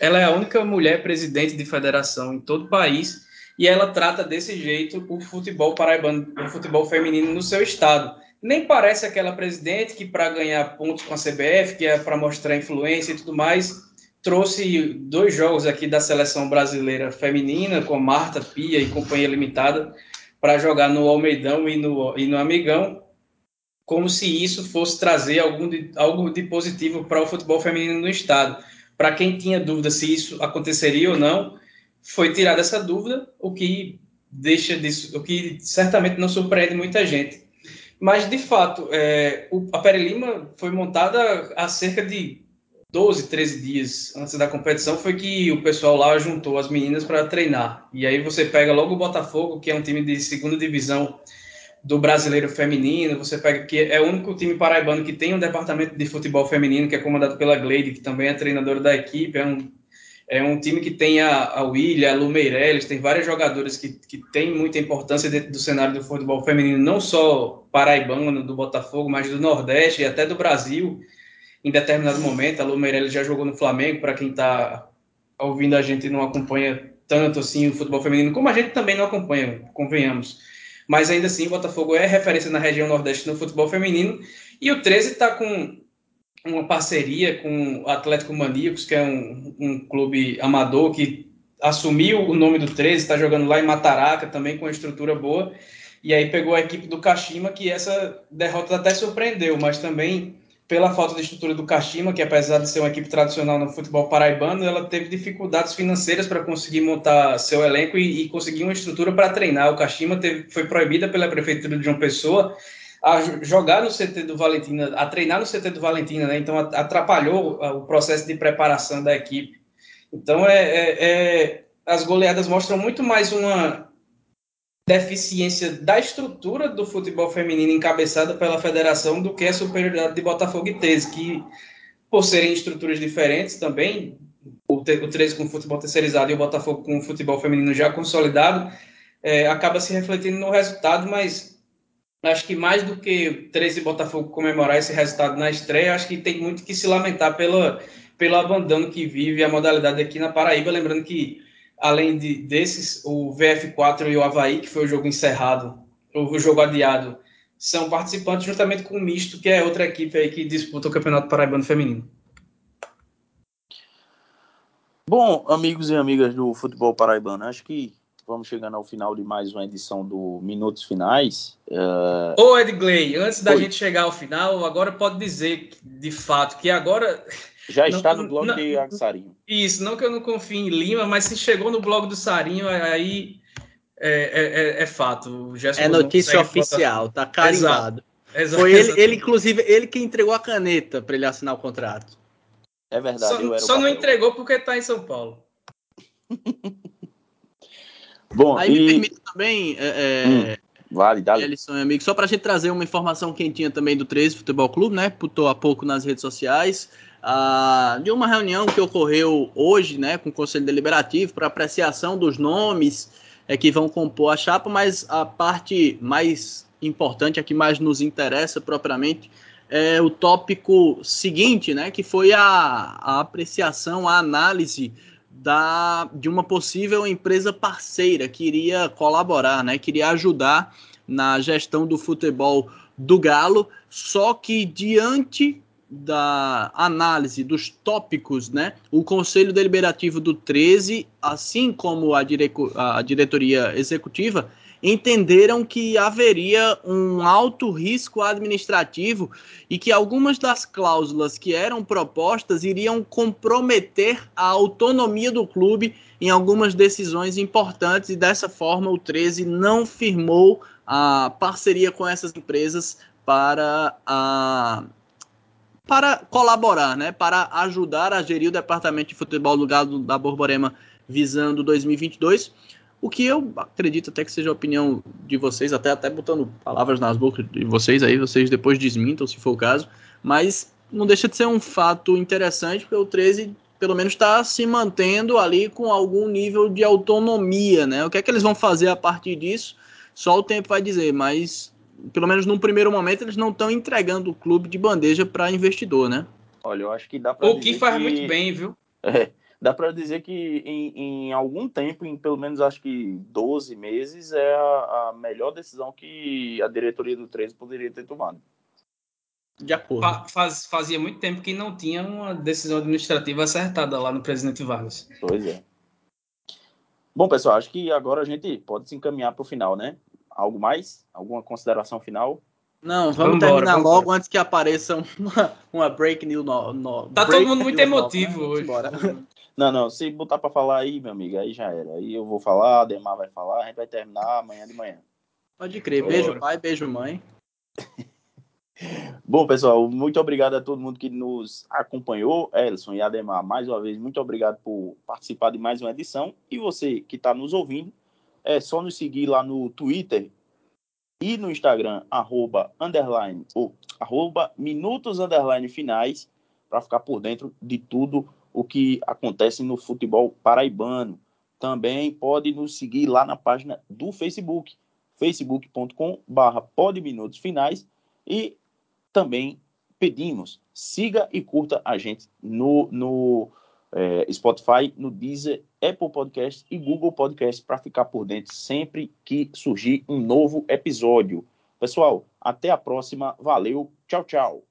ela é a única mulher presidente de federação em todo o país e ela trata desse jeito o futebol paraibano, o futebol feminino no seu estado. Nem parece aquela presidente que, para ganhar pontos com a CBF, que é para mostrar influência e tudo mais, trouxe dois jogos aqui da seleção brasileira feminina, com Marta, Pia e Companhia Limitada, para jogar no Almeidão e no, e no Amigão, como se isso fosse trazer algum de, algo de positivo para o futebol feminino no estado. Para quem tinha dúvida se isso aconteceria ou não, foi tirada essa dúvida, o que deixa disso, o que certamente não surpreende muita gente. Mas, de fato, é, o, a Pere Lima foi montada há cerca de 12, 13 dias antes da competição, foi que o pessoal lá juntou as meninas para treinar. E aí você pega logo o Botafogo, que é um time de segunda divisão do brasileiro feminino, você pega que é o único time paraibano que tem um departamento de futebol feminino, que é comandado pela Gleide, que também é treinadora da equipe, é um é um time que tem a, a William, a Lu Meirelles, tem vários jogadores que, que têm muita importância dentro do cenário do futebol feminino, não só paraibano, do Botafogo, mas do Nordeste e até do Brasil, em determinado momento. A Lu Meirelles já jogou no Flamengo, para quem está ouvindo a gente não acompanha tanto assim o futebol feminino, como a gente também não acompanha, convenhamos. Mas ainda assim, o Botafogo é referência na região Nordeste no futebol feminino, e o 13 está com uma parceria com o Atlético Maníacos, que é um, um clube amador que assumiu o nome do 13, está jogando lá em Mataraca, também com uma estrutura boa. E aí pegou a equipe do Kashima, que essa derrota até surpreendeu, mas também pela falta de estrutura do Kashima, que apesar de ser uma equipe tradicional no futebol paraibano, ela teve dificuldades financeiras para conseguir montar seu elenco e, e conseguir uma estrutura para treinar. O Kashima teve, foi proibida pela prefeitura de João Pessoa a jogar no CT do Valentina, a treinar no CT do Valentina, né? Então atrapalhou o processo de preparação da equipe. Então é, é, é, as goleadas mostram muito mais uma deficiência da estrutura do futebol feminino encabeçada pela federação do que a superioridade de Botafogo e 13, que por serem estruturas diferentes também, o 13 com o futebol terceirizado e o Botafogo com o futebol feminino já consolidado, é, acaba se refletindo no resultado, mas acho que mais do que 13 Botafogo comemorar esse resultado na estreia, acho que tem muito que se lamentar pela, pelo abandono que vive a modalidade aqui na Paraíba. Lembrando que, além de, desses, o VF4 e o Havaí, que foi o jogo encerrado, o jogo adiado, são participantes juntamente com o Misto, que é outra equipe aí que disputa o Campeonato Paraibano Feminino. Bom, amigos e amigas do futebol paraibano, acho que vamos chegando ao final de mais uma edição do Minutos Finais. Uh... Ô, Edgley, antes da Oi. gente chegar ao final, agora pode dizer, de fato, que agora... Já está não, no blog não, de Sarinho. Isso, não que eu não confie em Lima, mas se chegou no blog do Sarinho, aí é, é, é, é fato. é notícia oficial, tá carimbado. Exato. Foi ele, ele, inclusive, ele que entregou a caneta para ele assinar o contrato. É verdade. Só, só não entregou porque está em São Paulo. Bom, Aí e... me permite também, é, é, hum, vale, dá. Ellison, amigo, só para a gente trazer uma informação quentinha também do 13 Futebol Clube, né? Putou há pouco nas redes sociais. Ah, de uma reunião que ocorreu hoje, né, com o Conselho Deliberativo para apreciação dos nomes é, que vão compor a chapa, mas a parte mais importante, a que mais nos interessa propriamente, é o tópico seguinte, né, que foi a, a apreciação, a análise da, de uma possível empresa parceira que iria colaborar, né, que iria ajudar na gestão do futebol do Galo, só que diante da análise dos tópicos, né, o Conselho Deliberativo do 13, assim como a, dire a diretoria executiva, entenderam que haveria um alto risco administrativo e que algumas das cláusulas que eram propostas iriam comprometer a autonomia do clube em algumas decisões importantes e dessa forma o 13 não firmou a parceria com essas empresas para a para colaborar, né, para ajudar a gerir o departamento de futebol do Galo da Borborema visando 2022 o que eu acredito até que seja a opinião de vocês, até, até botando palavras nas bocas de vocês aí, vocês depois desmintam se for o caso, mas não deixa de ser um fato interessante, porque o 13 pelo menos está se mantendo ali com algum nível de autonomia, né? O que é que eles vão fazer a partir disso? Só o tempo vai dizer, mas pelo menos num primeiro momento eles não estão entregando o clube de bandeja para investidor, né? Olha, eu acho que dá para. O que faz que... muito bem, viu? É, dá para dizer que em, em, algum tempo, em pelo menos acho que 12 meses, é a, a melhor decisão que a diretoria do 13 poderia ter tomado. De acordo. Faz, fazia muito tempo que não tinha uma decisão administrativa acertada lá no presidente Vargas. Pois é. Bom, pessoal, acho que agora a gente pode se encaminhar para o final, né? Algo mais? Alguma consideração final? Não, vamos, vamos terminar embora, logo antes que apareça uma, uma break news. No, no, tá break todo mundo muito emotivo hoje. Bora. Não, não, se botar para falar aí, meu amigo, aí já era. Aí eu vou falar, a Demar vai falar, a gente vai terminar amanhã de manhã. Pode crer. Beijo, pai, beijo, mãe. Bom, pessoal, muito obrigado a todo mundo que nos acompanhou. Elson e Ademar, mais uma vez, muito obrigado por participar de mais uma edição. E você que está nos ouvindo, é só nos seguir lá no Twitter e no Instagram, arroba, underline, ou arroba, minutos, underline, finais, para ficar por dentro de tudo o que acontece no futebol paraibano. Também pode nos seguir lá na página do Facebook, facebook.com.br podminutosfinais e também pedimos, siga e curta a gente no, no é, Spotify, no Deezer, Apple Podcast e Google Podcast para ficar por dentro sempre que surgir um novo episódio. Pessoal, até a próxima. Valeu, tchau, tchau.